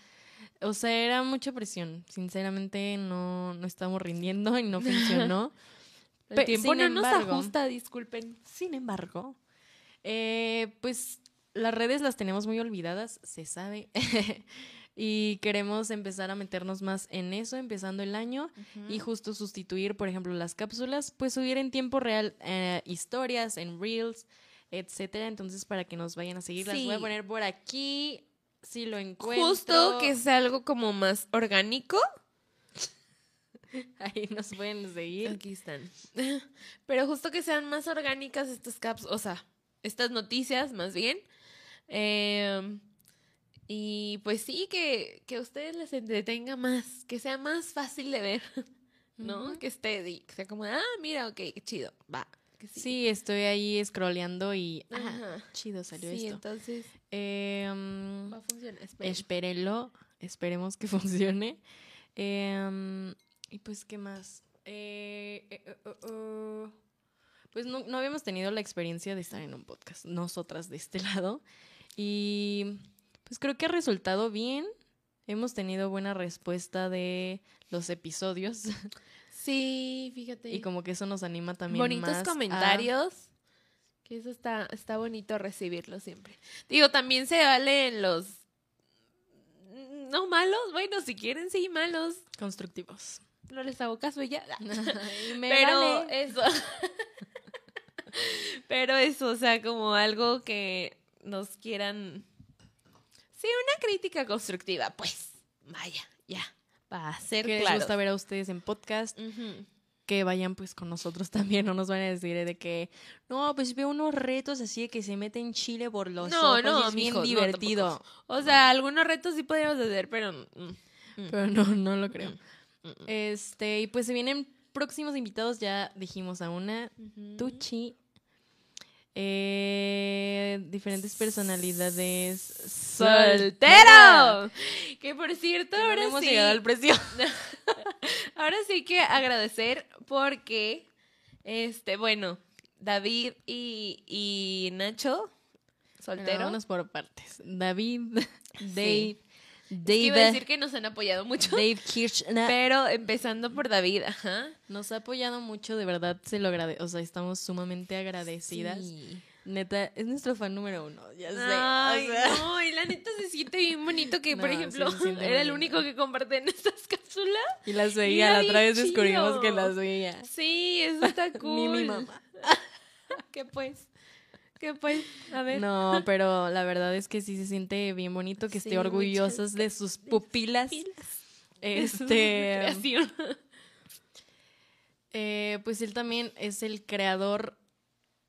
O sea, era mucha presión. Sinceramente, no, no estamos rindiendo y no *laughs* funcionó. El Pe- tiempo sin no nos embargo- ajusta, disculpen. Sin embargo, eh, pues las redes las tenemos muy olvidadas, se sabe. *laughs* y queremos empezar a meternos más en eso, empezando el año. Y justo sustituir, por ejemplo, las cápsulas, pues subir en tiempo real eh, historias, en reels, etcétera. Entonces, para que nos vayan a seguir, las voy a poner por aquí. Si lo encuentro. Justo que sea algo como más orgánico. *laughs* Ahí nos pueden seguir. Aquí están. *laughs* Pero justo que sean más orgánicas estas caps, o sea, estas noticias más bien. Eh, y pues sí, que, que a ustedes les entretenga más, que sea más fácil de ver, *laughs* ¿no? Que esté, que sea como, ah, mira, ok, qué chido, va. que sí. Sí, estoy ahí scrolleando y. Ah, Ajá. chido salió Sí, esto. entonces Eh, mm, va a funcionar. Espérenlo, esperemos que funcione. Em, y pues, ¿qué más? Eh, eh, eh, eh, pues no, no habíamos tenido la experiencia de estar en un podcast, nosotras de este *laughs* lado. Y pues creo que ha resultado bien. Hemos tenido buena respuesta de los episodios *laughs* Sí, fíjate. y como que eso nos anima también Bonitos más a- comentarios. Que eso está, está bonito recibirlo siempre. Digo, también se vale en los. No malos, bueno, si quieren, sí, malos. constructivos. No les hago caso y ya. *laughs* Y me Pero vale. eso. *laughs* Pero eso, o sea, como algo que nos quieran. Sí, una crítica constructiva, pues. Vaya, ya. Para ser que les gusta ver a ustedes en podcast. que vayan pues con nosotros *laughs* también, no nos van a decir de que, no, pues veo unos retos así de que se mete en Chile por los No, ojos no, y es bien no, divertido. O sea, algunos retos sí podríamos hacer, pero. mm, mm, Pero no, no lo creo. mm, Este, y pues se vienen próximos invitados, ya dijimos a una, Ujú. Tucci. eh, diferentes personalidades. ¡Soltero! *laughs* Que por cierto, Que no ahora le hemos sí. llegado al precio. *laughs* Ahora sí que agradecer porque, este, bueno, David y, y Nacho, soltero. Vámonos por partes. David, Es Dave, que iba a decir que nos han apoyado mucho. Dave Kirchner. Pero empezando por David, ajá. Nos ha apoyado mucho, de verdad se lo agradece. O sea, estamos sumamente agradecidas. Sí. Neta, es nuestro fan número uno, ya sé. Ay, o sea, no, y la neta se siente bien bonito que, *laughs* por ejemplo, sí *laughs* era el único que comparte en estas cápsulas. Y las veía, la otra vez descubrimos que las veía. Sí, eso está *laughs* cool. Ni mi mamá. ¿Qué pues? ¿Qué pues? A ver. No, pero la verdad es que sí se siente bien bonito que Sí, esté orgullosas de sus pupilas. Este, *laughs* Creación. eh, pues él también es el creador,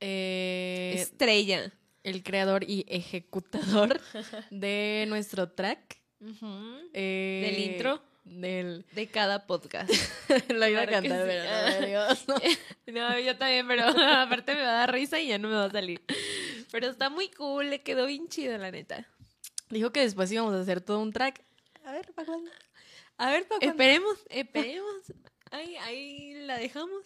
eh, Estrella. el creador y ejecutador *laughs* de nuestro track. eh, Del intro. Del, De cada podcast. *laughs* lo iba a Claro que cantar, sí. pero no me dio. *laughs* No, yo también, pero *laughs* aparte me va a dar risa y ya no me va a salir. Pero está muy cool, le quedó bien chido, la neta. Dijo que después íbamos a hacer todo un track. A ver, ¿para cuándo? A ver, ¿para cuándo? Esperemos, esperemos. Ahí, ahí la dejamos.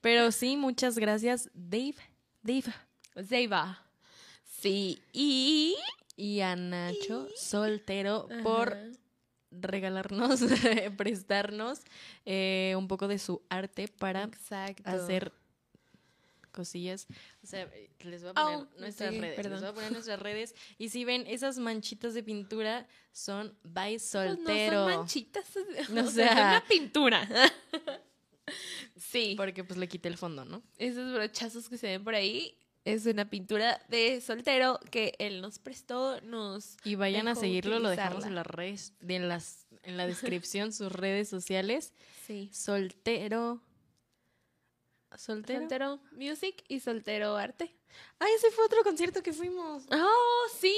Pero sí, muchas gracias, Dave. Dave. Va. Sí, y... Y a Nacho, soltero, por. Regalarnos, *laughs* prestarnos eh, un poco de su arte para Exacto. hacer cosillas. O sea, les voy a poner Au, nuestras sí, redes. perdón. Les voy a poner nuestras redes. Y si ven esas manchitas de pintura, son by Pues soltero. no son manchitas. *laughs* No, o o sea, es sea- una pintura. *laughs* sí. Porque pues le quité el fondo, ¿no? Esos brochazos que se ven por ahí es una pintura de soltero que él nos prestó, nos... Y vayan a seguirlo, lo dejamos en las redes, de en las, en la descripción, sus redes sociales. Sí. Soltero. Soltero. Soltero Music y Soltero Arte. Ay, ese fue otro concierto que fuimos. ¡Oh, sí!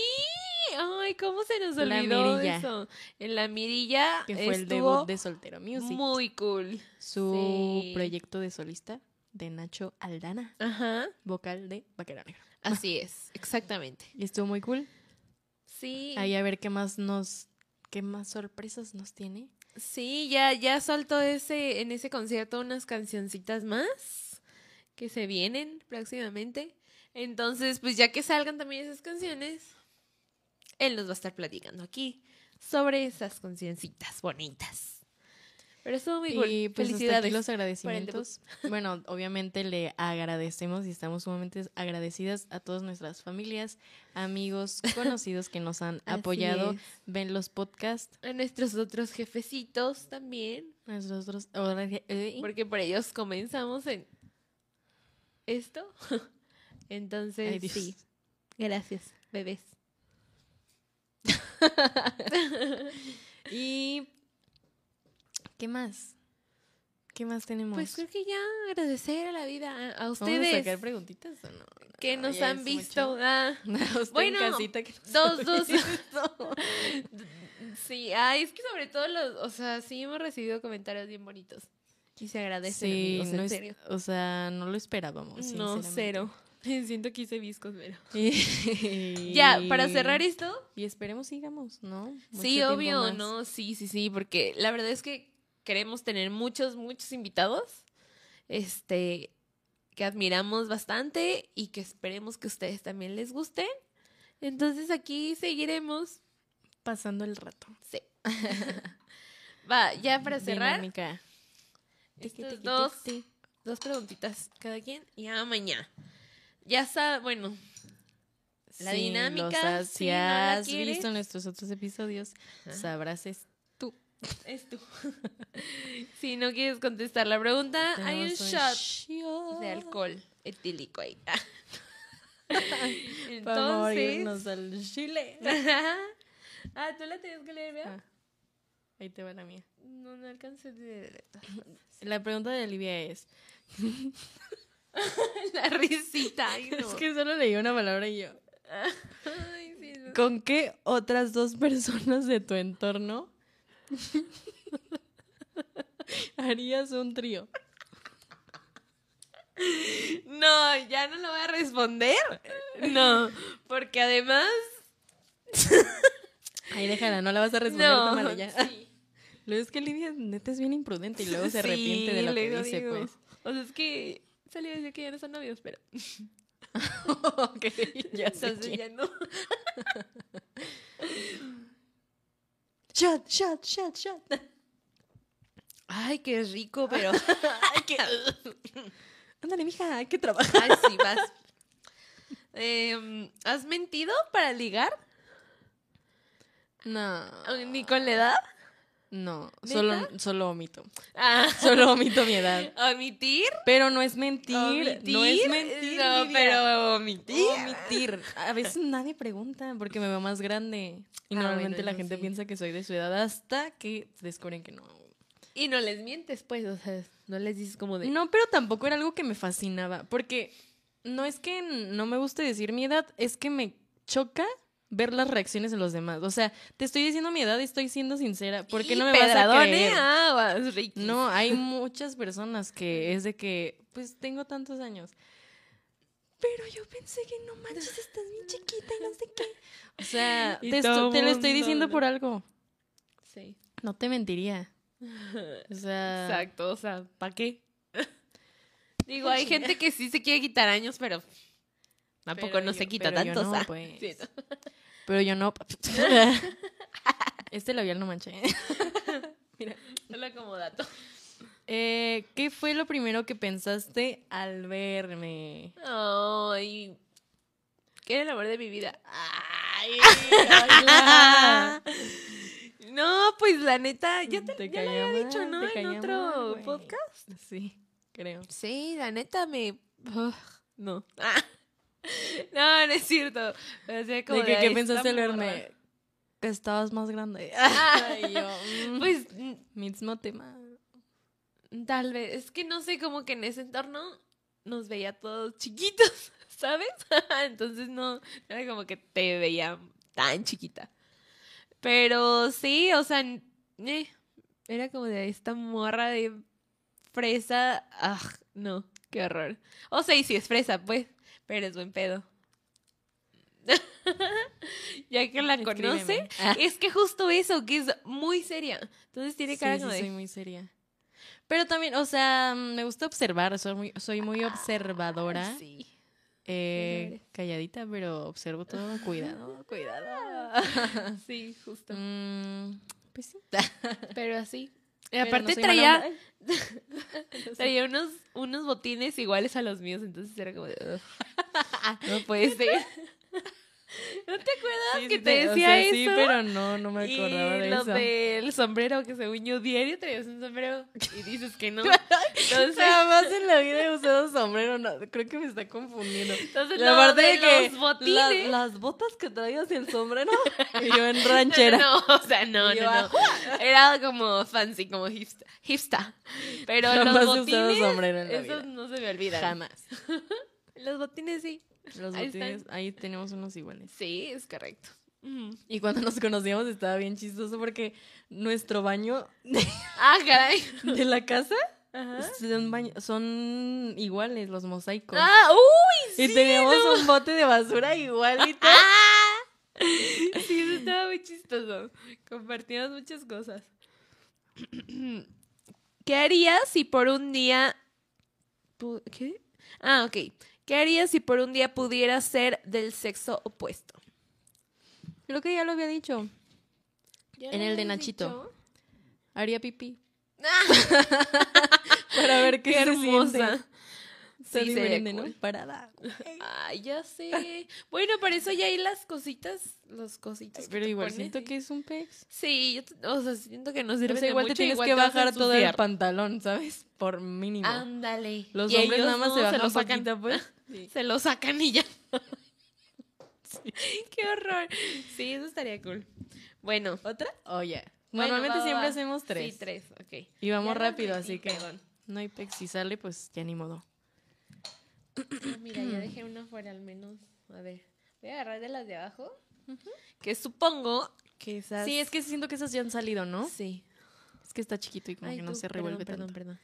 Ay, ¿cómo se nos olvidó eso? En la mirilla Que fue el debut de Soltero Music. muy cool. su Sí. proyecto de solista de Nacho Aldana, Ajá. vocal de Vaquera Negra. Así es, exactamente. *laughs* Y estuvo muy cool. Sí. Ahí a ver qué más nos, qué más sorpresas nos tiene. Sí, ya, ya soltó ese, en ese concierto unas cancioncitas más que se vienen próximamente. Entonces, pues ya que salgan también esas canciones, él nos va a estar platicando aquí sobre esas cancioncitas bonitas. Pero estuvo muy cool. Y pues hasta Felicidades. aquí los agradecimientos. Bueno, obviamente le agradecemos y estamos sumamente agradecidas a todas nuestras familias, amigos, *laughs* conocidos que nos han apoyado, es. ven los podcasts, A nuestros otros jefecitos también, nuestros otros eh, porque por ellos comenzamos en esto. *laughs* Entonces, Ay, sí. Gracias, bebés. *laughs* Y ¿qué más? ¿Qué más tenemos? Pues creo que ya agradecer a la vida, a- a ¿Vamos a ustedes sacar preguntitas o no? que No, nos han visto. Ah, *laughs* usted Bueno, en casita que nos dos, dos. *laughs* sí, ay, es que sobre todo los, o sea, sí hemos recibido comentarios bien bonitos. Y se agradece, Sí, amigos, no en es- serio. o sea, no lo esperábamos. No, cero. *laughs* Siento que hice viscos, pero. Ya, para cerrar esto, Y esperemos sigamos, ¿no? Mucho sí, obvio. ¿no? Sí, sí, sí, porque la verdad es que queremos tener muchos, muchos invitados. Este, que admiramos bastante y que esperemos que a ustedes también les gusten. Entonces aquí seguiremos. Pasando el rato. Sí. *laughs* Va, ya para cerrar, Dinámica. dos, dos preguntitas cada quien y a mañana. Ya está, bueno, La Sí, dinámica, los si si no la has visto nuestros otros episodios, Ajá. sabrás es tú. Es tú. *laughs* si no quieres contestar la pregunta, hay un shot shot. de alcohol etílico ahí. *laughs* Para Entonces. morirnos al chile. ah, tú la tienes que leer, ¿verdad? Ah, ahí te va la mía. No, no alcancé leer. *laughs* La pregunta de Olivia es, La risita. Ay, no. es que solo leí una palabra y yo. Ay, sí, no. ¿Con qué otras dos personas de tu entorno *laughs* harías un trío? No, ya no lo voy a responder. No, porque además. Ay, déjala, no la vas a responder, No, tómala ya. sí. *laughs* Luego es que Lidia neta es bien imprudente y luego se Sí, arrepiente de lo que dice, digo. pues. O sea, es que salió a decir que ya no son novios, pero *laughs* ok, ya sé entonces ya no. Shot, shot, shot, shot. Ay, qué rico, pero. *laughs* Ay, qué... *laughs* Ándale, mija, hay que trabajar. Ay, sí, vas. Em, ¿Has mentido para ligar? No, ¿Ni con la edad? No, ¿Neta? solo, solo omito. Ah, *laughs* Solo omito mi edad. ¿Omitir? Pero no es mentir, ¿Omitir? no es mentir. No, pero omitir. Omitir. A veces nadie pregunta porque me veo más grande. Y Ah, normalmente bueno, la gente sí. piensa que soy de su edad hasta que descubren que no. Y no les mientes, pues, o sea, no les dices como de... No, pero tampoco era algo que me fascinaba. Porque no es que no me guste decir mi edad, es que me choca ver las reacciones de los demás. O sea, te estoy diciendo mi edad y estoy siendo sincera. ¿Por qué Y no me vas a creer? Aguas, Ricky. No, hay muchas personas que es de que, pues tengo tantos años. Pero yo pensé que no manches, estás bien chiquita y no sé qué. O sea, *laughs* te, esto- te lo estoy diciendo por algo. Sí. No te mentiría. O sea, Exacto, o sea, ¿para qué? *laughs* Digo, hay gente que sí se quiere quitar años, pero tampoco Pero no yo- se quita tanto, no, pues. Sí, *laughs* pero yo no. *laughs* *laughs* Este labial no manché. Mira. Solo como dato. Eh, ¿Qué fue lo primero que pensaste al verme? Ay, ¿qué era el amor de mi vida? Ay, No, pues la neta, ya te, Te ya lo había dicho, ¿no? En otro mal, podcast. Sí, creo. Sí, la neta me... No. Ah. *laughs* No, no es cierto. O sea, como ¿De que, de, qué "Ay, pensaste morra". Que estabas más grande. *laughs* Ah, Y yo, mm, Pues mm, mismo tema. tal vez, es que no sé, como que en ese entorno nos veía todos chiquitos, *laughs* ¿sabes? Entonces no, era como que te veía tan chiquita. Pero sí, o sea, eh, era como de esta morra de fresa. Ah, no, qué horror. O sea, y si es fresa, pues, pero es buen pedo. *laughs* ya que la Escríbeme. conoce, Ah. es que justo eso, que es muy seria. Entonces tiene cara sí, sí, de... soy muy seria. Pero también, o sea, me gusta observar, soy muy, soy muy observadora. Sí. Eh, calladita, pero observo todo. Cuidado, *laughs* cuidado. *laughs* Sí, justo. Mm, pues sí. Pero así. Y aparte no traía, *laughs* traía unos, unos botines iguales a los míos, entonces era como de... "Ugh, *laughs* no puede ser. ¿No te acuerdas Sí, que sí, te o decía sea, eso? Sí, pero no, no me y acordaba de lo eso. del sombrero, que según yo diario traías un sombrero y dices que no. *laughs* Entonces, Jamás en la vida he usado sombrero, no, creo que me está confundiendo. entonces La lo parte de que los botines... la- las botas que traías y el sombrero *laughs* y yo en ranchera. No, o sea, no, Y no, no. Era como fancy, como hipster. hipster. Pero Jamás he los usado botines, sombrero en la esos vida. no se me olvidan. Jamás. *laughs* Los botines sí. Los Ahí botines, están. ahí tenemos unos iguales. Sí, es correcto. Y cuando nos conocíamos estaba bien chistoso porque nuestro baño de, *laughs* Ah, caray. de la casa Ajá. son, baño- son iguales, los mosaicos. Ah, uy, sí. y teníamos un bote de basura igualito. Ah. Sí, eso estaba muy chistoso. Compartíamos muchas cosas. *clears throat* ¿Qué harías si por un día... ¿Qué? Ah, ok. ¿Qué harías si por un día pudieras ser del sexo opuesto? Creo que ya lo había dicho. En el de Nachito. Haría pipí. *laughs* Para ver qué, Qué se hermosa. siente. Sí, diferente. Parada. Ay, ya sé. Bueno, para eso ya hay las cositas, los cositos. que Pero igual pones siento que es un pez. Sí, yo o sea, siento que no O sirve sea, de igual mucho, te tienes igual que te bajar todo el pantalón, ¿sabes? Por mínimo. Ándale. Los Y hombres ellos nada más no, se bajan lo sacan. poquito, pues. *laughs* Se lo sacan y ya. *laughs* Qué horror. Sí, eso estaría cool. Bueno. ¿Otra? Oh, ya. Bueno, Normalmente va, siempre va. hacemos tres. Sí, tres, ok. Y vamos Ya rápido, así que perdón. no hay pex. Si sale, pues ya ni modo. Ah, Mira, ya *clears throat* dejé una fuera al menos. A ver, voy a agarrar de las de abajo. Que supongo que esas... Sí, es que siento que esas ya han salido, ¿no? Sí. Es que está chiquito y como Ay, que no tú, se revuelve perdón, tanto. perdón,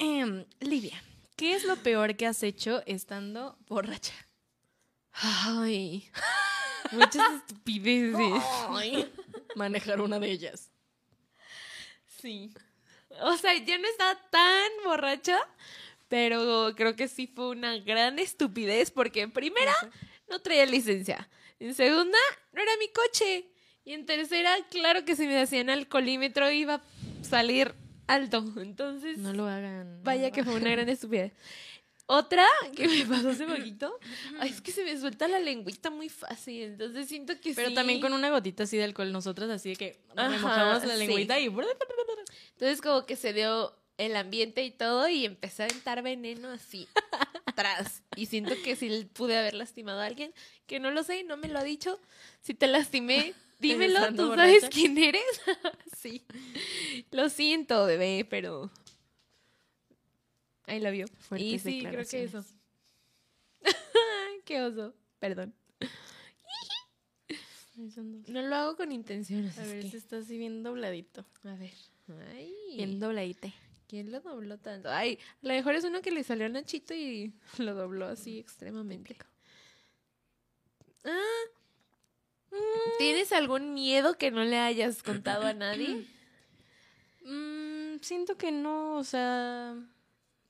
perdón. *clears throat* Lidia, ¿Qué es lo peor que has hecho estando borracha? Ay. *laughs* Muchas estupideces. Manejar una de ellas. Sí. O sea, yo no estaba tan borracha, pero creo que sí fue una gran estupidez porque en primera no traía licencia. En segunda, no era mi coche. Y en tercera, claro que si me hacían alcoholímetro iba a salir alto. Entonces, No lo hagan. vaya que fue una gran estupidez. Otra que me *laughs* pasó hace poquito, ay, es que se me suelta la lengüita muy fácil, entonces siento que Pero sí. también con una gotita así de alcohol, nosotras así de que Ajá, remojamos la sí. lengüita y... Entonces como que se dio el ambiente y todo y empecé a aventar veneno así *laughs* atrás. Y siento que si pude haber lastimado a alguien, que no lo sé, no me lo ha dicho. Si te lastimé, dímelo, tú sabes quién eres. *laughs* sí. Lo siento, bebé, pero... Ahí la vio. Y sí, creo que eso. *laughs* Qué oso. Perdón. No lo hago con intención. A ver, que- se está así bien dobladito. A ver. Ay. Bien dobladite. ¿Quién lo dobló tanto? Ay, a lo mejor es uno que le salió a Nachito y *laughs* lo dobló así extremadamente. Ah, ¿Tienes algún miedo que no le hayas contado a nadie? *clears throat* Mm, siento que no, o sea...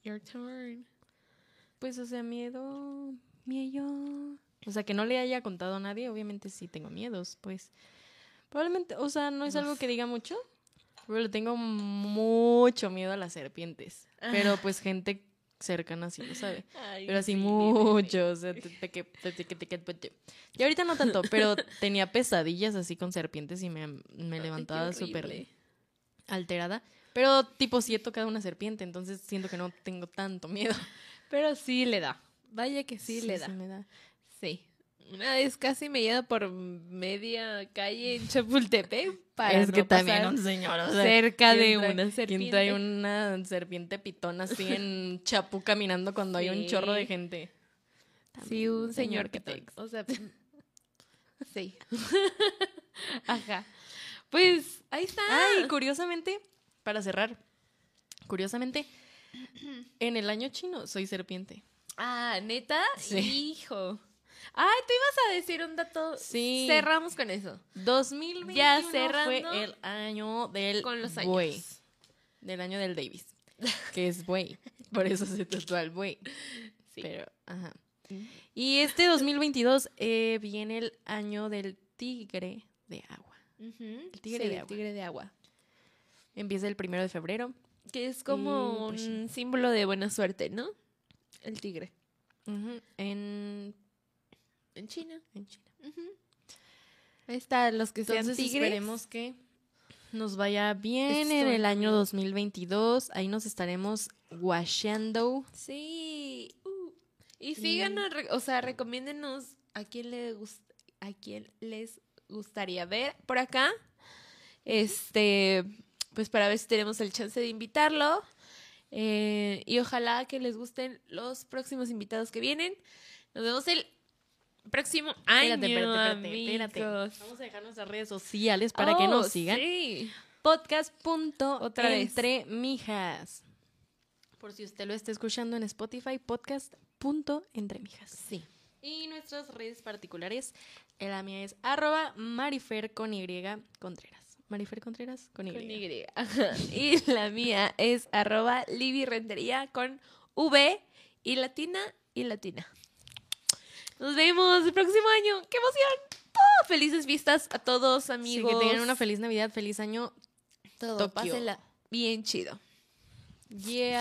Your turn. Pues, o sea, miedo... Miedo... O sea, que no le haya contado a nadie, obviamente sí tengo miedos, pues. Probablemente, o sea, no es algo que diga mucho, pero le tengo mucho miedo a las serpientes. Pero pues gente cercana sí lo sabe. Pero así mucho, o sea, te- te- que- te- te- te- te- te- Y ahorita no tanto, pero *laughs* tenía pesadillas así con serpientes y me, me levantaba súper alterada. Pero tipo sí he tocado una serpiente, entonces siento que no tengo tanto miedo. Pero sí le da. Vaya que sí, le da. me da. Sí. Una vez casi me lleva por media calle en Chapultepec *laughs* para es que no también pasar un señor, o sea, cerca de ¿quién trae- una ¿Quién serpiente. trae una serpiente pitón así en *laughs* Chapú caminando cuando hay un chorro de gente? Sí, un Señor señor que te... O sea, *laughs* sí. Ajá. Pues ahí está. Ay, curiosamente, para cerrar, curiosamente, en el año chino soy serpiente. Ah, ¿neta? Sí. Hijo. Ay, tú ibas a decir un dato. Sí. Cerramos con eso. 2021 Ya fue cerrando el año del Con los años. buey. Del año del Davis, que es buey. *laughs* Por eso se tatuó al buey. Sí. Pero, ajá. Y este 2022 eh, viene el año del tigre de agua. el tigre de agua. tigre de agua. Empieza el primero de febrero. Que es como pues, un símbolo de buena suerte, ¿no? El tigre. Ujú, en, En China. en China. Ahí están los que sean Entonces tigres. esperemos que nos vaya bien en el año muy- 2022. Ahí nos estaremos washeando. Sí. Uh. Y síganos, o sea, recomiéndenos a quién le a quién les gustaría ver por acá. Este, pues para ver si tenemos el chance de invitarlo. Eh, y ojalá que les gusten los próximos invitados que vienen. Nos vemos el próximo año. Espérate, espérate, espérate, espérate. amigos. Vamos a dejar nuestras redes sociales para que Oh, nos sigan. sí. Podcast punto Otra vez. entre mijas. Por si usted lo está escuchando en Spotify, podcast entre mijas. Sí. Y nuestras redes particulares, eh, la mía es arroba marifer con Y Contreras. Marifer Contreras con Y. Con Y. *laughs* Y la mía es arroba Libby Rentería con V y latina y latina. Nos vemos el próximo año. ¡Qué emoción! ¡Oh! Felices fiestas a todos, Sí, amigos. que tengan una feliz Navidad, feliz año. Todo, Tokio. pásenla bien chido. Yeah.